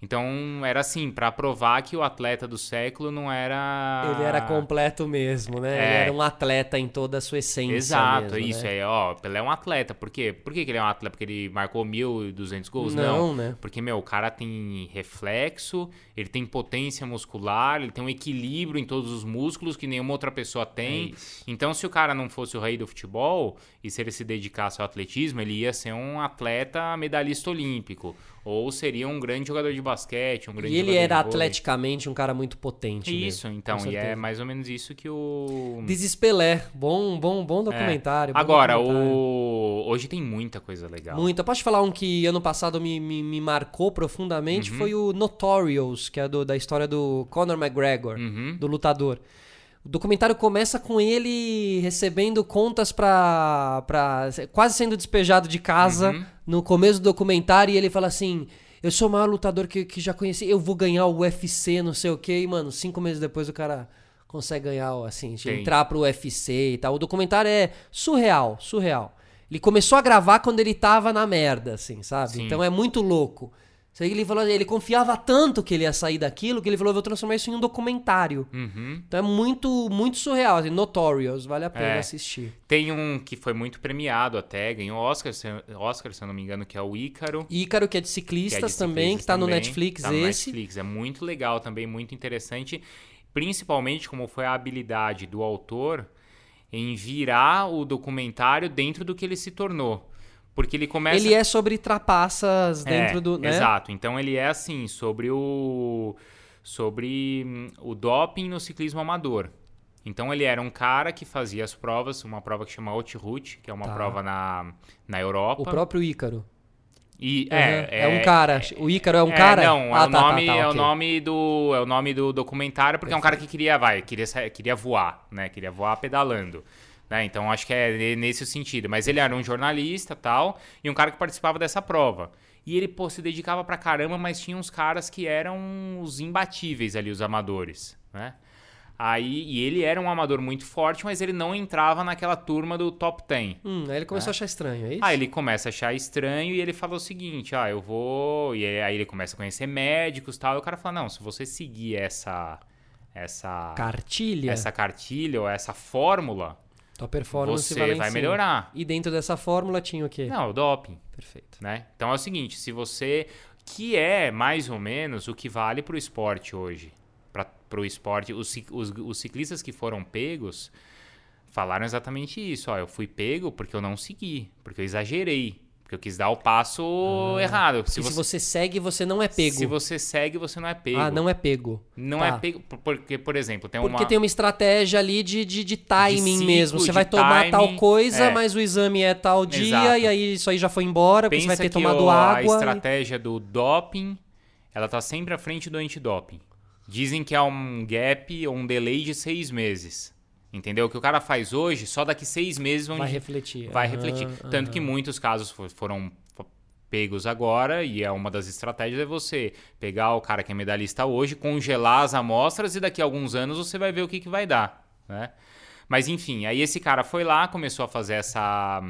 Então era assim, pra provar que o atleta do século não era. Ele era completo mesmo, né? Ele É. era um atleta em toda a sua essência. Exato, mesmo, isso. né? É, ó, Pelé é um atleta. Por quê? Por que, que ele é um atleta? Porque ele marcou 1.200 gols? Não, né? Porque, meu, o cara tem reflexo, ele tem potência muscular, ele tem um equilíbrio em todos os músculos que nenhuma outra pessoa tem. então, se o cara não fosse o rei do futebol e se ele se dedicasse ao atletismo, ele ia ser um atleta medalhista olímpico. Ou seria um grande jogador de basquete, um grande E ele era atleticamente um cara muito potente. Isso, mesmo, então. E é mais ou menos isso que o. This is Pelé. Bom, bom, bom documentário. bom É. Agora, documentário. o... hoje tem muita coisa legal. Muito. Eu posso te falar um que ano passado me, me, me marcou profundamente? Uhum. Foi o Notorious, que é do- da história do Conor McGregor, Uhum. do lutador. O documentário começa com ele recebendo contas pra, pra. quase sendo despejado de casa Uhum. no começo do documentário e ele fala assim. Eu sou o maior lutador que, que já conheci, eu vou ganhar o UFC, não sei o quê. E, mano, cinco meses depois o cara consegue ganhar, assim, Tem. entrar pro UFC e tal. O documentário é surreal, surreal. Ele começou a gravar quando ele tava na merda, assim, sabe? Sim. Então é muito louco. Ele falou, ele confiava tanto que ele ia sair daquilo que ele falou, eu vou transformar isso em um documentário. Uhum. Então é muito, muito surreal, assim, Notorious, vale a pena É. assistir. Tem um que foi muito premiado até, ganhou Oscar, se, Oscar, se eu não me engano, que é o Ícaro. Ícaro, que é de que é ciclistas também, ciclistas que tá no também, Netflix tá no esse. Netflix. É muito legal também, muito interessante. principalmente como foi a habilidade do autor em virar o documentário dentro do que ele se tornou. Porque ele começa. Ele é sobre trapaças dentro É, do. Né? Exato. Então ele é assim, sobre o. Sobre hum, o doping no ciclismo amador. Então ele era um cara que fazia as provas, uma prova que chama Haute Route, que é uma Tá. prova na, na Europa. O próprio Ícaro. E, Uhum. é, É um cara. O Ícaro é um cara? Não, Ah, é, o tá, tá, nome, tá, é o nome do é o nome do documentário porque é um cara que queria vai queria queria voar, né? Queria voar pedalando. Né? Então acho que é nesse sentido. Mas ele era um jornalista tal e um cara que participava dessa prova. E ele pô, se dedicava pra caramba, mas tinha uns caras que eram os imbatíveis ali, os amadores, né? Aí, e ele era um amador muito forte, mas ele não entrava naquela turma do top 10. Hum, aí ele começou a achar estranho, é isso? Aí ele começa a achar estranho e ele fala o seguinte: ah, eu vou. E aí ele começa a conhecer médicos e tal. E o cara fala: não, se você seguir essa. Essa. Cartilha. Essa cartilha ou essa fórmula, Tua performance você vai, vai melhorar. E dentro dessa fórmula tinha o quê? Não, o doping, Perfeito. né? Então é o seguinte: se você. Que é mais ou menos o que vale pro esporte hoje. Pra, pro esporte. Os, os, os ciclistas que foram pegos falaram exatamente isso. Ó, eu fui pego porque eu não segui, porque eu exagerei, porque eu quis dar o passo errado. Se você, se você segue, você não é pego. se você segue, você não é pego. Ah, não é pego. Não Tá. é pego por- porque, por exemplo, tem Porque uma tem uma estratégia ali de, de, de timing ciclo, mesmo. Você de vai tomar tal timing, coisa, é. mas o exame é tal dia, Exato. e aí isso aí já foi embora, porque você vai pensa ter que tomado o- água. a e- estratégia do doping, ela tá sempre à frente do antidoping. Dizem que há um gap ou um delay de seis meses. Entendeu? O que o cara faz hoje, só daqui seis meses vão Vai refletir. vai Aham, refletir. Tanto que muitos casos fo- foram pegos agora, e é uma das estratégias é você pegar o cara que é medalhista hoje, congelar as amostras e daqui a alguns anos você vai ver o que, que vai dar, né? Mas enfim, aí esse cara foi lá, começou a fazer essa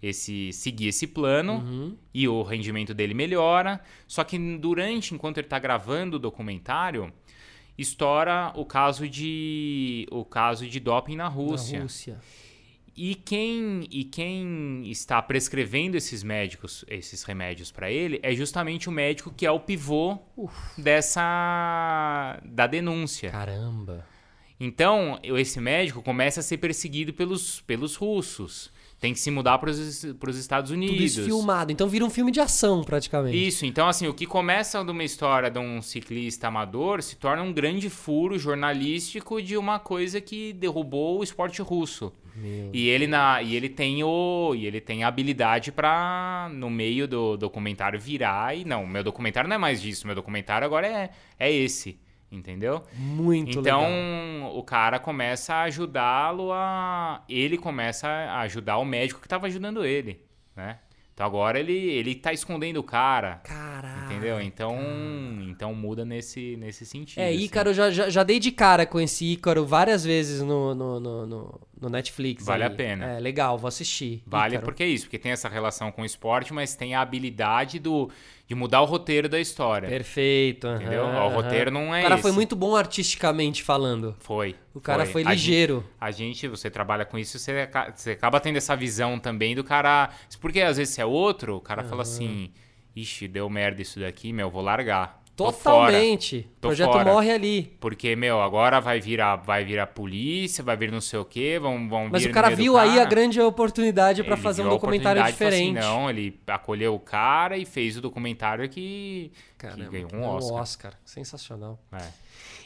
esse seguir esse plano Uhum. e o rendimento dele melhora. Só que durante, enquanto ele está gravando o documentário, estoura o caso de o caso de doping na Na Rússia. Rússia. E quem, e quem está prescrevendo esses médicos, esses remédios para ele, é justamente o médico que é o pivô dessa da denúncia. Caramba. Então, esse médico começa a ser perseguido pelos, pelos russos. Tem que se mudar para os Estados Tudo Unidos. isso filmado. Então vira um filme de ação, praticamente. Isso, então assim, o que começa de uma história de um ciclista amador se torna um grande furo jornalístico de uma coisa que derrubou o esporte russo. Meu E ele na e ele tem o e ele tem a habilidade pra no meio do documentário virar e não, meu documentário não é mais disso, meu documentário agora é é esse, entendeu? Muito então legal. o cara começa a ajudá-lo a ele começa a ajudar o médico que estava ajudando ele, né? Então agora ele ele tá escondendo o cara, Caraca. entendeu? Então então muda nesse nesse sentido. É, assim. Ícaro, já, já, já dei de cara com esse Ícaro várias vezes no, no, no, no, no Netflix. Vale aí. a pena. É, legal, vou assistir. Vale Ícaro. porque é isso, porque tem essa relação com o esporte, mas tem a habilidade do, de mudar o roteiro da história. Perfeito. Entendeu? O roteiro não é O cara esse. foi muito bom artisticamente falando. Foi. O cara foi, A gente- ligeiro. A gente, você trabalha com isso, você, você acaba tendo essa visão também do cara. Porque às vezes se é outro, o cara fala assim: ixi, deu merda isso daqui, meu, vou largar. Totalmente. O projeto fora. morre ali. Porque, meu, agora vai vir a, vai vir a polícia, vai vir não sei o quê, vão, vão Mas o cara viu aí a cara. grande oportunidade pra Ele fazer um a documentário falou diferente. Assim, não, ele acolheu o cara e fez o documentário que, que Caramba, ganhou um Oscar. Oscar. Sensacional. É.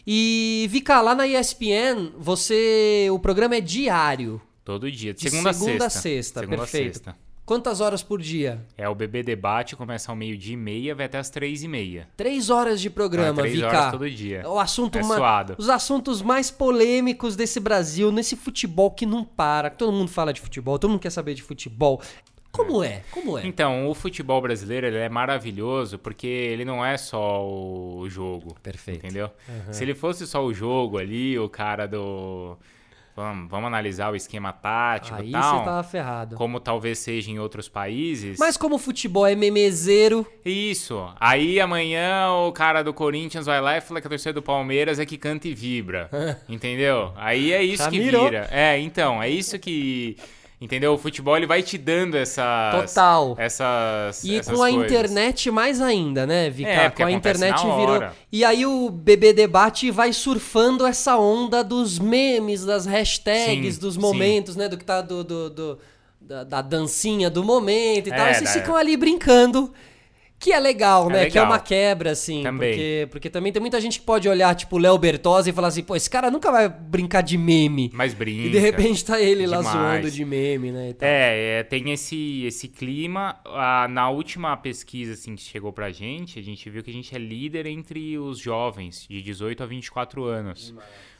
E, Vika, lá na ESPN, você. O programa é diário. Todo dia, de segunda, segunda a sexta. sexta, Segunda a perfeito. sexta. Quantas horas por dia? É o Bebê Debate, começa ao meio-dia e meia, vai até as três e meia. Três horas de programa, é três Vika. horas todo dia. O assunto É ma-. Os assuntos mais polêmicos desse Brasil, nesse futebol que não para. Todo mundo fala de futebol, todo mundo quer saber de futebol. Como é? Como é? Então, o futebol brasileiro ele é maravilhoso porque ele não é só o jogo. Perfeito. Entendeu? Se ele fosse só o jogo ali, o cara do. Vamos, vamos analisar o esquema tático Aí e você tal. tava ferrado. Como talvez seja em outros países. Mas como o futebol é memezeiro, Isso. Aí amanhã o cara do Corinthians vai lá e fala que a torcida do Palmeiras é que canta e vibra. entendeu? Aí é isso Já que mirou. vira. É, então, é isso que. Entendeu? O futebol ele vai te dando essas. Total. Essas. E essas com a coisas. internet mais ainda, né, Vika? É, com a internet virou. E aí o BB Debate vai surfando essa onda dos memes, das hashtags, Sim, dos sim. momentos, né? Do que tá do. do- do- da, da dancinha do momento e É, tal. E vocês da- ficam ali brincando. Que é legal, É né? Que é legal. uma quebra, assim. Também. Porque, porque também tem muita gente que pode olhar, tipo, Léo Bertozzi e falar assim, pô, esse cara nunca vai brincar de meme. Mas brinca. E de repente tá ele lá Demais. zoando de meme, né? É, é, tem esse, esse clima. Ah, na última pesquisa assim, que chegou pra gente, a gente viu que a gente é líder entre os jovens de 18 a 24 anos.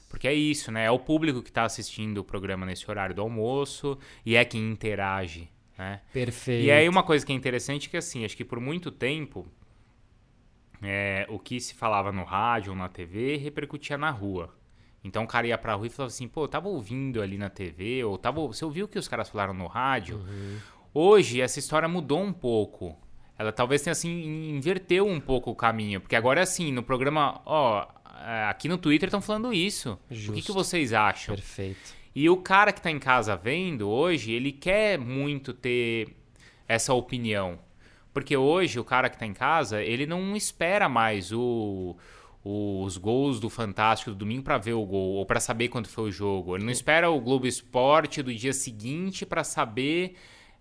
Porque é isso, né? É o público que tá assistindo o programa nesse horário do almoço e é quem interage, né? Perfeito. E aí uma coisa que é interessante é que assim, acho que por muito tempo é, o que se falava no rádio ou na TV repercutia na rua. Então o cara ia pra rua e falava assim, pô, eu tava ouvindo ali na TV, ou tava, você ouviu o que os caras falaram no rádio? Hoje essa história mudou um pouco. Ela talvez tenha assim, inverteu um pouco o caminho. Porque agora é assim, no programa, ó, é, aqui no Twitter estão falando isso. O que, Justo. que vocês acham? Perfeito. E o cara que tá em casa vendo hoje, ele quer muito ter essa opinião. Porque hoje o cara que tá em casa, ele não espera mais o, os gols do Fantástico do domingo pra ver o gol ou pra saber quanto foi o jogo. Ele não espera o Globo Esporte do dia seguinte pra saber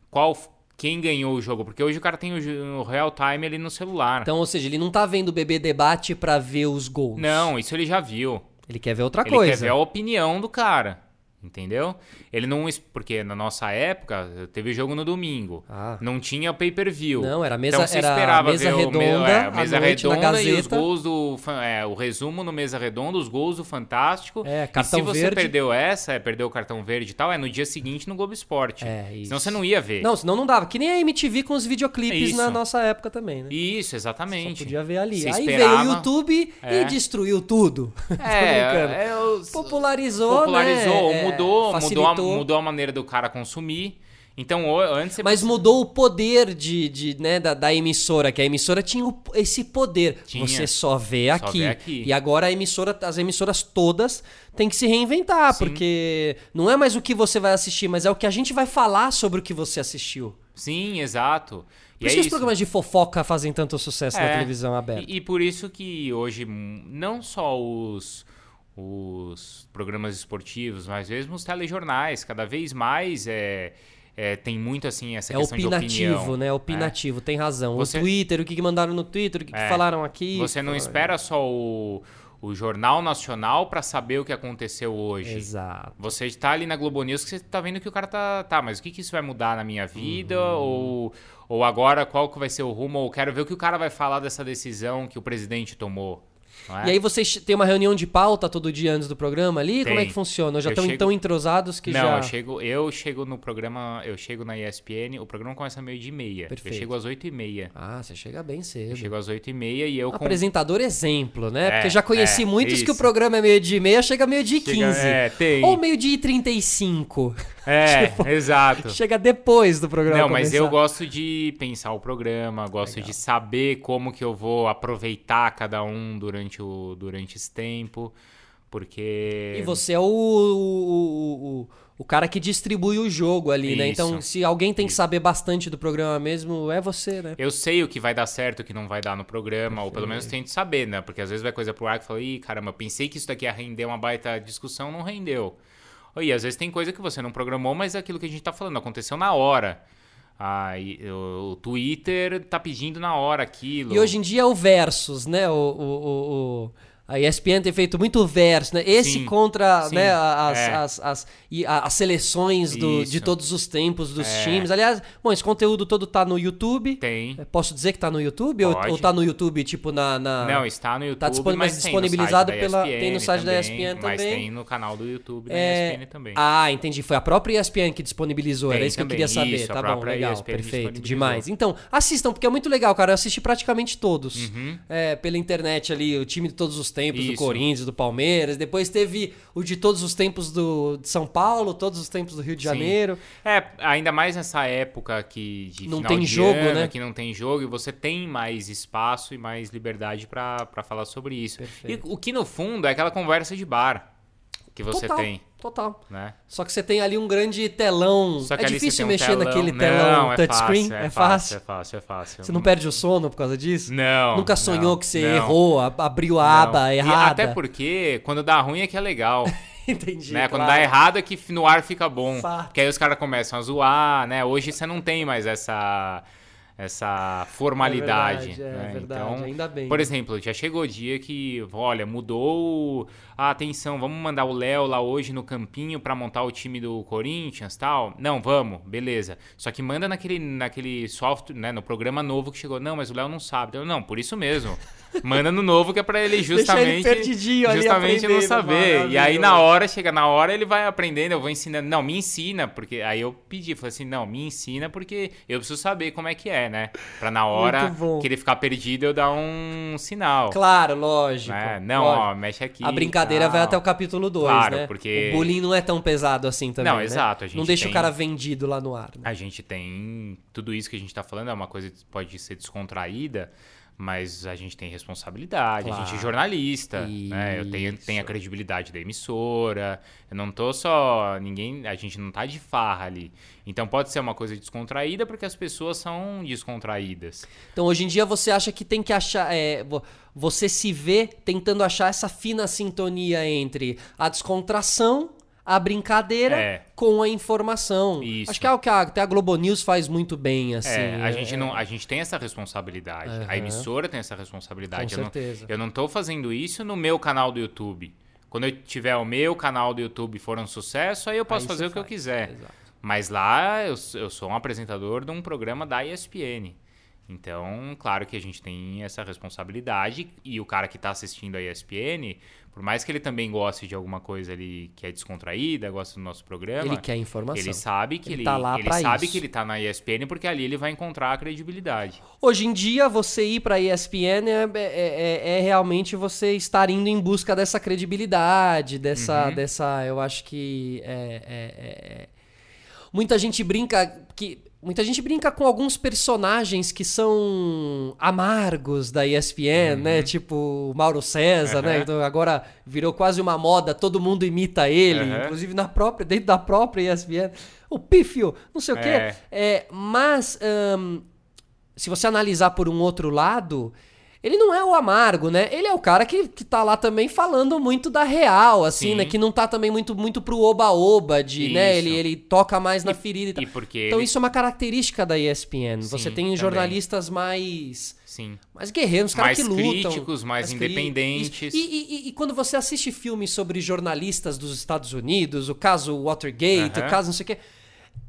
qual quem ganhou o jogo, porque hoje o cara tem o, real time ali no celular. Então, ou seja, ele não tá vendo o bebê debate pra ver os gols. não, isso ele já viu. Ele quer ver outra Ele coisa. quer ver a opinião do cara. Entendeu? Ele não. Porque na nossa época, teve jogo no domingo. Ah. Não tinha pay-per-view. Não, era mesa- então você era esperava mesa ver o redonda é, à mesa redonda e os gols do. Fan- É, o resumo no mesa redonda, os gols do Fantástico. É, e cartão se você verde. perdeu essa, é, perdeu o cartão verde e tal, é no dia seguinte no Globo Esporte. É, isso. Senão você não ia ver. Não, senão não dava. Que nem a MTV com os videoclipes Isso. na nossa época também, né? Isso, exatamente. Só podia ver ali. Você Aí esperava- veio o YouTube É. e destruiu tudo. É, é, os- Popularizou, popularizou, né? É, mudou, mudou, a, mudou a maneira do cara consumir. Então, antes você Mas mudou o poder de, de, né, da, da emissora, que a emissora tinha o- esse poder. Tinha. Você só vê Só aqui. vê aqui. E agora a emissora, as emissoras todas têm que se reinventar, Sim. porque não é mais o que você vai assistir, mas é o que a gente vai falar sobre o que você assistiu. Sim, exato. E Por é isso que os programas de fofoca fazem tanto sucesso na É. televisão aberta. E, e por isso que hoje, não só os, os programas esportivos, mas mesmo os telejornais, cada vez mais é, é, tem muito assim essa É questão de opinativo, opinião. né? Opinativo, tem razão. Você- O Twitter, o que que mandaram no Twitter, o que, que É. falaram aqui. Você não espera só o, o Jornal Nacional para saber o que aconteceu hoje. Exato. Você está ali na Globo News que você tá vendo que o cara tá. Tá, mas o que, que isso vai mudar na minha vida? Uhum. Ou, ou agora qual que vai ser o rumo? Ou quero ver o que o cara vai falar dessa decisão que o presidente tomou. É? E aí vocês têm uma reunião de pauta todo dia antes do programa ali? Como é Tem. que funciona? Ou já Eu estão chego- tão entrosados que não, já... eu chego, eu chego no programa, eu chego na ESPN, o programa começa meio de meia. Perfeito. Eu chego às oito e meia. Ah, você chega bem cedo. Eu chego às oito e meia e eu Um com- Apresentador exemplo, né? É, Porque já conheci é, muitos que o isso. programa é meio dia e meia, chega meio e Chega- 15. é, tem. Ou meio dia e 35. É, Tipo, exato. Chega depois do programa Não, mas eu começar. gosto de pensar o programa, gosto Legal. de saber como que eu vou aproveitar cada um durante, o, durante esse tempo, porque... E você é o, o, o, o cara que distribui o jogo ali, né? Então, Isso. se alguém tem que saber bastante do programa mesmo, é você, né? Eu sei o que vai dar certo e o que não vai dar no programa, ou pelo menos tento saber, né? Porque às vezes vai coisa pro ar que fala, ih, caramba, pensei que isso daqui ia render uma baita discussão, não rendeu. E às vezes tem coisa que você não programou, mas é aquilo que a gente tá falando, aconteceu na hora. Ah, o, Twitter tá pedindo na hora aquilo. E hoje em dia é o versus, né? O, o- o- a ESPN tem feito muito verso, né? Esse Sim, contra sim, né, as, é. as, as, as seleções do- de todos os tempos dos É. times. Aliás, bom, esse conteúdo todo tá no YouTube. Tem. Posso dizer que tá no YouTube? Ou, ou tá no YouTube, tipo, na. na- Não, está no YouTube, Tá disponi- mas mas disponibilizado pela- tem no site da também, ESPN Mas também. tem no canal do YouTube da É, ESPN também. Ah, entendi. Foi a própria ESPN que disponibilizou. Era Tem isso que eu também, queria saber. isso, tá bom, legal. ESPN Perfeito. Demais. Então, assistam, porque é muito legal, cara. Eu assisti praticamente todos. Uhum. É, pela internet ali, o time de todos os tempos, do Isso. Corinthians, do Palmeiras. Depois teve o de todos os tempos do, de São Paulo, todos os tempos do Rio de Sim. Janeiro. É, ainda mais nessa época que de Não tem jogo, ano, né? que não tem jogo, e você tem mais espaço e mais liberdade pra pra falar sobre isso. Perfeito. E o que no fundo é aquela conversa de bar. Que você total, tem, Total. né? Só que você tem ali um grande telão. É difícil um mexer telão. naquele telão é touchscreen? fácil, É fácil. É fácil, é fácil. Você não perde o sono por causa disso? Não. Nunca sonhou não, que você não, errou, abriu a aba E errada? até porque quando dá ruim é que é legal. Entendi. né? Quando claro. dá errado é que no ar fica bom. Fato. Porque aí os caras começam a zoar, né? Hoje você não tem mais essa essa formalidade. É verdade, é né? verdade, Então, ainda bem. Por exemplo, já chegou o dia que, olha, mudou. Ah, atenção, vamos mandar o Léo lá hoje no campinho pra montar o time do Corinthians tal. Não, vamos, beleza. Só que manda naquele, naquele software, né, no programa novo que chegou. Não, mas o Léo não sabe. Eu, não, por isso mesmo. Manda no novo que é pra ele justamente. ele perdidinho ali justamente não saber. E aí na hora, chega na hora, ele vai aprendendo, eu vou ensinando. Não, me ensina, porque aí eu pedi, falei assim, não, me ensina porque eu preciso saber como é que é, né? Pra na hora que ele ficar perdido eu dar um sinal. Claro, lógico. né? Não, lógico. ó, mexe aqui. A brincadeira tal. vai até o capítulo 2, Claro, né? porque- O bullying não é tão pesado assim também, Não, né? exato, a gente Não deixa tem- o cara vendido lá no ar. né? A gente tem. Tudo isso que a gente tá falando é uma coisa que pode ser descontraída, mas a gente tem responsabilidade, a gente é Claro. jornalista, né? Eu tenho, tenho a credibilidade da emissora. Eu não tô só. Ninguém. A gente não tá de farra ali. Então pode ser uma coisa descontraída porque as pessoas são descontraídas. Então, hoje em dia, você acha que tem que achar. é, vo- você se vê tentando achar essa fina sintonia entre a descontração, a brincadeira É. com a informação. Isso. Acho que é algo que a, até a Globo News faz muito bem, assim. é, a é- gente não, a gente tem essa responsabilidade. A Aham. emissora tem essa responsabilidade. Com eu, não, certeza. eu não tô fazendo isso no meu canal do YouTube. Quando eu tiver o meu canal do YouTube for um sucesso, aí eu posso Aí fazer o que eu quiser. exato. Mas lá eu, eu sou um apresentador de um programa da ESPN. Então, claro que a gente tem essa responsabilidade e o cara que está assistindo a ESPN, por mais que ele também goste de alguma coisa ali que é descontraída, gosta do nosso programa, Ele quer informação. ele sabe que Ele ele, tá lá ele sabe isso. que ele tá na ESPN porque ali ele vai encontrar a credibilidade. Hoje em dia, você ir pra ESPN é, é- é- é realmente você estar indo em busca dessa credibilidade, dessa. Uhum. dessa eu acho que. é- é- é- Muita gente brinca que. Muita gente brinca com alguns personagens que são amargos da ESPN, né? Tipo o Mauro César, né? Uhum. Então agora virou quase uma moda, todo mundo imita ele, Uhum. inclusive na própria, dentro da própria ESPN. O pífio, não sei o quê. É. É, mas ahn, se você analisar por um outro lado, ele não é o amargo, né? Ele é o cara que, que tá lá também falando muito da real, assim, Sim. né? Que não tá também muito, muito pro oba-oba, de, né? Isso. Ele, ele toca mais na ferida e tal. E porque Então ele- isso é uma característica da ESPN. você Sim, tem também. jornalistas mais... Sim. Mais guerreiros, os caras Mais que lutam. críticos, mais independentes. E, e- e- e quando você assiste filmes sobre jornalistas dos Estados Unidos, o caso Watergate, o caso não sei o quê,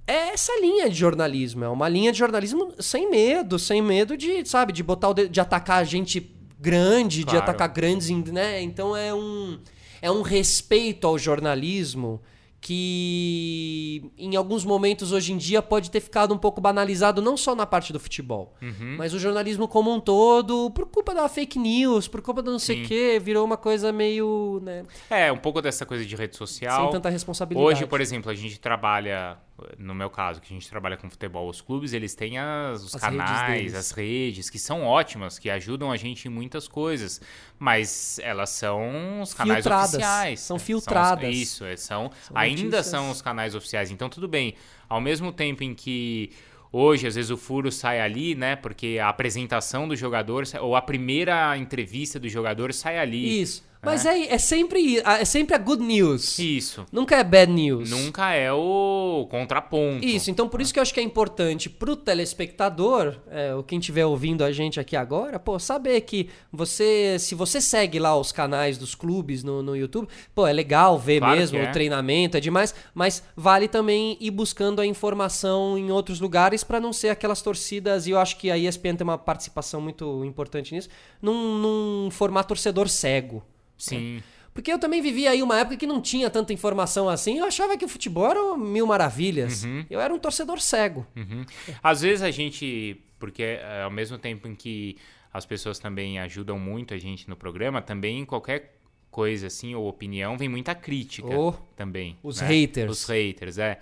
é essa linha de jornalismo. É uma linha de jornalismo sem medo, sem medo de, sabe, de botar o dedo, de atacar gente grande, de Claro. atacar grandes, né? Então é um é um respeito ao jornalismo que em alguns momentos hoje em dia pode ter ficado um pouco banalizado não só na parte do futebol, Uhum. mas o jornalismo como um todo, por culpa da fake news, por culpa do não sei o quê, virou uma coisa meio, né, É, um pouco dessa coisa de rede social. sem tanta responsabilidade. Hoje, por exemplo, a gente trabalha, no meu caso, que a gente trabalha com futebol, os clubes, eles têm as, os As redes canais, deles. as redes, que são ótimas, que ajudam a gente em muitas coisas, mas elas são os canais Filtradas, oficiais. são São- filtradas. isso, é, são, São ainda notícias. são os canais oficiais. Então, tudo bem, ao mesmo tempo em que Hoje, às vezes, o furo sai ali, né? Porque a apresentação do jogador, ou a primeira entrevista do jogador sai ali. Isso. Mas é, é sempre é sempre a good news. Isso. Nunca é bad news. Nunca é o contraponto. Isso, então por isso que eu acho que é importante pro telespectador, é, ou quem estiver ouvindo a gente aqui agora, pô, saber que você, se você segue lá os canais dos clubes no, no YouTube, pô, é legal ver Claro mesmo que o é. treinamento, é demais, mas vale também ir buscando a informação em outros lugares pra não ser aquelas torcidas, e eu acho que a ESPN tem uma participação muito importante nisso, num, num formar torcedor cego. Sim. Porque eu também vivi aí uma época que não tinha tanta informação assim. Eu achava que o futebol era mil maravilhas. Eu era um torcedor cego. Uhum. Às vezes a gente, porque é, ao mesmo tempo em que as pessoas também ajudam muito a gente no programa, também em qualquer coisa assim ou opinião vem muita crítica Oh, também. os né? haters. Os haters, é.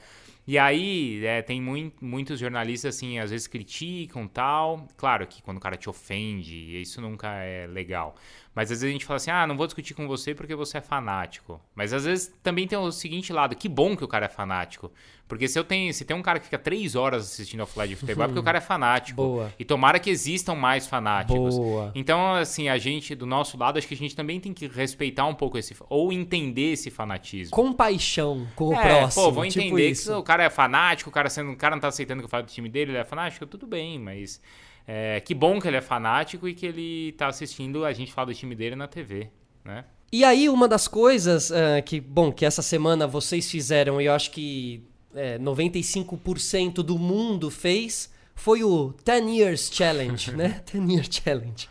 E aí, é, tem mui- muitos jornalistas, assim, às vezes criticam tal. Claro que quando o cara te ofende, isso nunca é legal. Mas às vezes a gente fala assim, ah, não vou discutir com você porque você é fanático. Mas às vezes também tem o seguinte lado, que bom que o cara é fanático. Porque se eu tenho, se tem um cara que fica três horas assistindo ao Fly de futebol, é porque o cara é fanático. Boa. E tomara que existam mais fanáticos. Boa. Então, assim, a gente, do nosso lado, acho que a gente também tem que respeitar um pouco esse. Ou entender esse fanatismo. Compaixão com o É, próximo. Pô, vou tipo entender que isso. o cara é fanático, o cara, sendo, o cara não tá aceitando que eu fale do time dele, ele é fanático, tudo bem, mas. É, que bom que ele é fanático e que ele tá assistindo a gente falar do time dele na TV, né? E aí, uma das coisas ah, que, bom, que essa semana vocês fizeram, e eu acho que é, 95% do mundo fez, foi o 10 Years Challenge, né? 10 Years Challenge.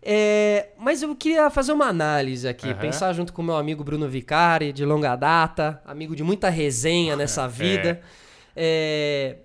É, mas eu queria fazer uma análise aqui, Aham. pensar junto com o meu amigo Bruno Vicari, de longa data, amigo de muita resenha nessa vida. É,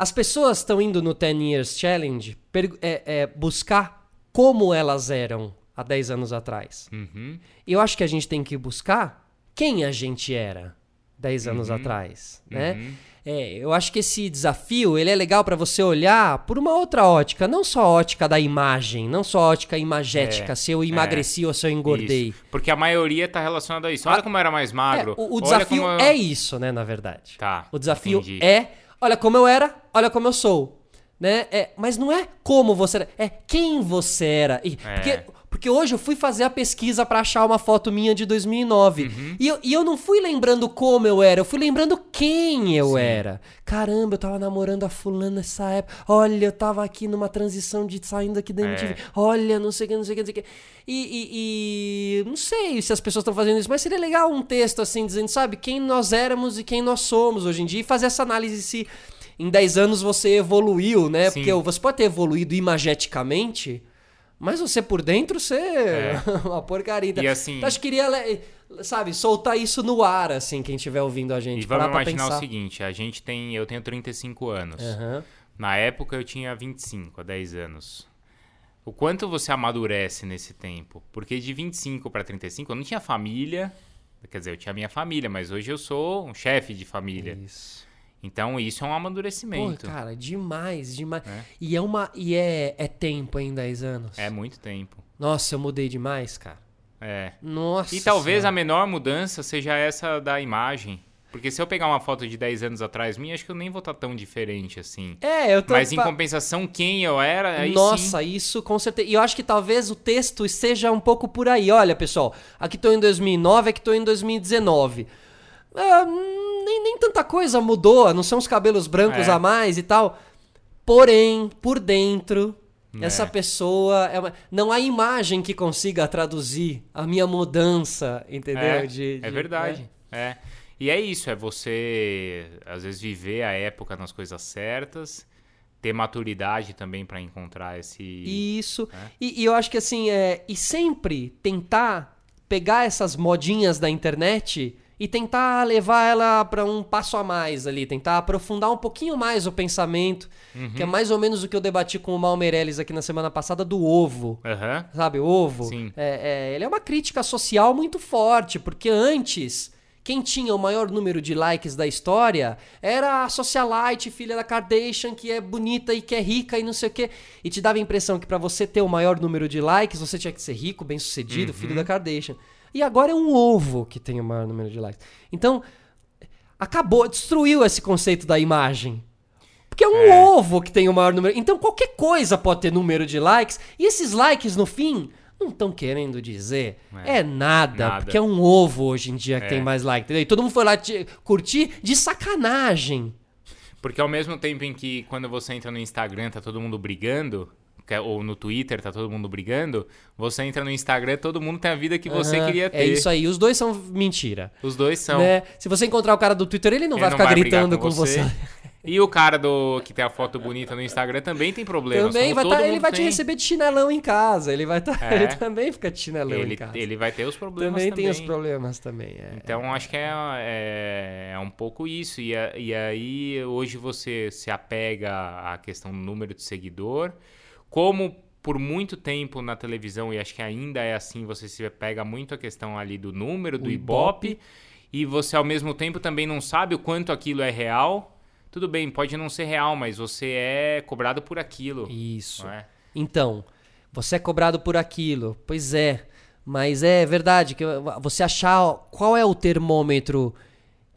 as pessoas estão indo no 10 Years Challenge é, é, buscar como elas eram há 10 anos atrás. Uhum. E eu acho que a gente tem que buscar quem a gente era 10 anos atrás, né? Uhum. É, eu acho que esse desafio, ele é legal para você olhar por uma outra ótica, não só a ótica da imagem, não só a ótica imagética, É, se eu emagreci ou se eu engordei. Isso. Porque a maioria tá relacionada a isso. Olha como eu era mais É, magro. o, o desafio como é isso, né, na verdade. Tá, O desafio entendi. é, olha como eu era, olha como eu sou. Né? É, mas não é como você era, é quem você era. E- É. porque, porque hoje eu fui fazer a pesquisa pra achar uma foto minha de 2009. Uhum. E, eu, e eu não fui lembrando como eu era, eu fui lembrando quem eu era. Caramba, eu tava namorando a fulana nessa época. Olha, eu tava aqui numa transição de saindo aqui da É. MTV. Olha, não sei o que, não sei o que, não sei o que. E, e- e não sei se as pessoas estão fazendo isso, mas seria legal um texto assim, dizendo, sabe, quem nós éramos e quem nós somos hoje em dia. E fazer essa análise se em 10 anos você evoluiu, né? Sim. Porque você pode ter evoluído imageticamente, mas você por dentro, você é uma porcaria. E assim- então, acho que queria, sabe, soltar isso no ar, assim, quem estiver ouvindo a gente. E vamos imaginar pensar. o seguinte, a gente tem, eu tenho 35 anos. Aham. Na época eu tinha 25, há 10 anos. O quanto você amadurece nesse tempo? Porque de 25 para 35 eu não tinha família, quer dizer, eu tinha minha família, mas hoje eu sou um chefe de família. Isso. Então isso é um Pô, amadurecimento. cara, demais, demais. É. E é uma e é, é tempo em 10 anos. É muito tempo. Nossa, eu mudei demais, cara. É. Nossa. E talvez a Senhora. menor mudança seja essa da imagem. Porque se eu pegar uma foto de 10 anos atrás minha, acho que eu nem vou estar tão diferente assim. É, eu tô Mas em compensação, quem eu era, aí sim. Nossa, isso com certeza. E eu acho que talvez o texto esteja um pouco por aí. Olha, pessoal, aqui tô em 2009, aqui tô em 2019. Ah, nem, nem tanta coisa mudou, a não são os cabelos brancos É. a mais e tal. Porém, por dentro, É. essa pessoa. É uma... Não há imagem que consiga traduzir a minha mudança, entendeu? É, De- é de- verdade. É. E é isso, é você, às vezes, viver a época nas coisas certas, ter maturidade também pra encontrar esse. Isso. É. E, e eu acho que assim, é, e sempre tentar pegar essas modinhas da internet e tentar levar ela para um passo a mais ali, tentar aprofundar um pouquinho mais o pensamento, Uhum. que é mais ou menos o que eu debati com o Mal Meirelles aqui na semana passada do ovo. Aham. Sabe, o ovo. É, é, ele é uma crítica social muito forte, porque antes. Quem tinha o maior número de likes da história era a socialite, filha da Kardashian, que é bonita e que é rica e não sei o quê. E te dava a impressão que pra você ter o maior número de likes, você tinha que ser rico, bem-sucedido, filho da Kardashian. E agora é um ovo que tem o maior número de likes. Então, acabou, destruiu esse conceito da imagem. Porque é um É. ovo que tem o maior número. Então qualquer coisa pode ter número de likes. E esses likes, no fim, não estão querendo dizer é, É, nada, nada. Porque é um ovo hoje em dia que É. tem mais like. Entendeu? E todo mundo foi lá curtir de sacanagem. Porque ao mesmo tempo em que quando você entra no Instagram tá todo mundo brigando, ou no Twitter tá todo mundo brigando, você entra no Instagram todo mundo tem a vida que você Aham, queria ter. É isso aí. Os dois são mentira. Os dois são. Né? Se você encontrar o cara do Twitter, ele não Ele vai não ficar vai gritando com com você. E o cara do que tem a foto bonita no Instagram também tem problemas. Também vai tá, ele vai te tem. receber de chinelão em casa. Ele vai tá, É. ele também fica de chinelão em Ele, casa. ele vai ter os problemas também, também. tem os problemas também. é. Então acho que é, é, é um pouco isso. E, e aí hoje você se apega à questão do número de seguidor. Como por muito tempo na televisão, e acho que ainda é assim, você se pega muito a questão ali do número, do Ibope. Ibope. e você ao mesmo tempo também não sabe o quanto aquilo é real. Tudo bem, pode não ser real, mas você é cobrado por aquilo. Isso. é? Então, você é cobrado por aquilo. Pois é. Mas é verdade que você achar qual é o termômetro.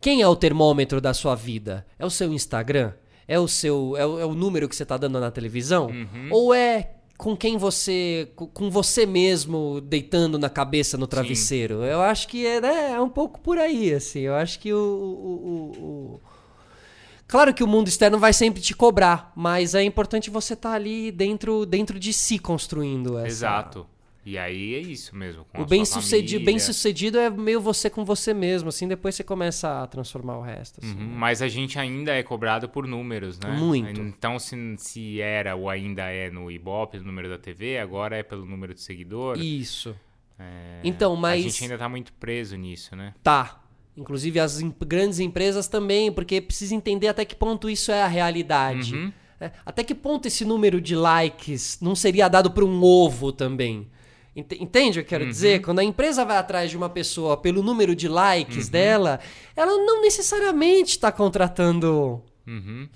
Quem é o termômetro da sua vida? É o seu Instagram? É o seu é o, é o número que você tá dando na televisão? Ou é com quem você com- você mesmo deitando na cabeça no travesseiro? Eu acho que é, né, é um pouco por aí assim. Eu acho que o- o- o- Claro que o mundo externo vai sempre te cobrar, mas é importante você estar ali dentro, dentro de si construindo essa. Exato. E aí é isso mesmo. a O bem sucedido, bem sucedido é meio você com você mesmo, assim, depois você começa a transformar o resto. assim. Uhum, Mas a gente ainda é cobrado por números, né? Muito. Então, se, se era ou ainda é no Ibope, no número da TV, agora é pelo número de seguidor. Isso. É, Então, A mas gente ainda tá muito preso nisso, né? tá. Inclusive as grandes empresas também, porque precisa entender até que ponto isso é a realidade. Uhum. É, Até que ponto esse número de likes não seria dado para um ovo também? Ent- Entende o que eu quero dizer? Quando a empresa vai atrás de uma pessoa pelo número de likes dela, ela não necessariamente está contratando Uhum.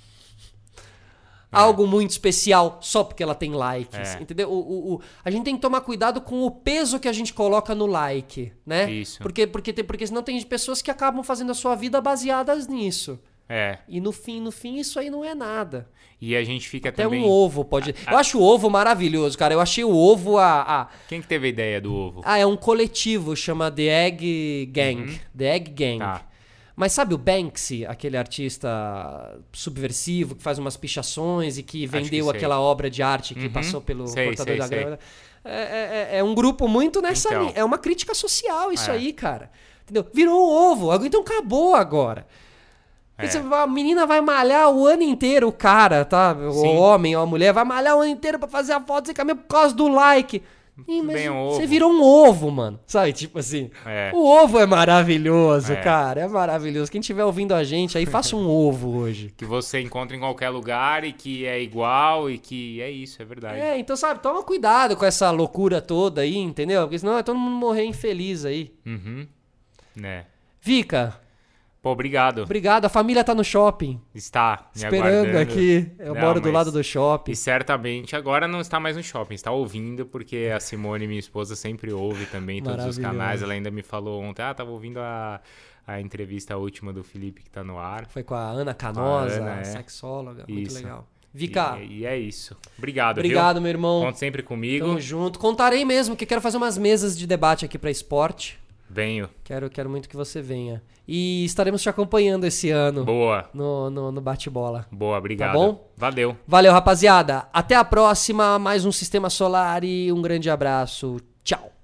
algo muito especial só porque ela tem likes, É. entendeu? O, o- o- a gente tem que tomar cuidado com o peso que a gente coloca no like, né? Isso. Porque, porque, porque senão tem pessoas que acabam fazendo a sua vida baseadas nisso. É. E no fim, no fim, isso aí não é nada. E a gente fica Até também. um ovo pode. Eu acho o ovo maravilhoso, cara. Eu achei o ovo a. a- Quem que teve a ideia do ovo? Ah, é um coletivo, chama The Egg Gang. The Egg Gang. Tá. Mas sabe o Banksy, aquele artista subversivo que faz umas pichações e que que vendeu sei. aquela obra de arte que Uhum. passou pelo Sei, cortador sei, da sei. grama? É, é- é- é um grupo muito nessa Então. linha. É uma crítica social isso É. aí, cara. Entendeu? Virou um ovo. Então acabou agora. É. Você- A menina vai malhar o ano inteiro, o cara, tá? O Sim. homem ou a mulher vai malhar o ano inteiro pra fazer a foto sem camisa por causa do like. Ih, mas um você ovo. virou um ovo, mano. Sabe? Tipo assim. É. O ovo é maravilhoso, É. cara. É maravilhoso. Quem estiver ouvindo a gente aí, faça um ovo hoje. Que você encontra em qualquer lugar e que é igual e que é isso, é verdade. É, então, sabe, toma cuidado com essa loucura toda aí, entendeu? Porque senão é todo mundo morrer infeliz aí. Uhum. Né? Vica, Pô, obrigado. obrigado. A família tá no shopping. Está me esperando aguardando. aqui. Eu Não, moro do lado do shopping. E certamente agora não está mais no shopping, está ouvindo, porque a Simone, minha esposa, sempre ouve também todos os canais. Ela ainda me falou ontem, ah, tava ouvindo a, a entrevista última do Felipe que tá no ar. Foi com a Ana Canosa, Ana, é. sexóloga. Muito Isso. legal. Vika, E, e é isso. Obrigado, obrigado, meu viu? irmão. Conte sempre comigo. Tamo junto. Contarei mesmo, que quero fazer umas mesas de debate aqui pra esporte. Venho. Quero, quero muito que você venha. E estaremos te acompanhando esse ano Boa. no, no, no bate-bola. Boa, obrigado. bom? Valeu. Valeu, rapaziada. Até a próxima. Mais um Sistema Solar e um grande abraço. Tchau.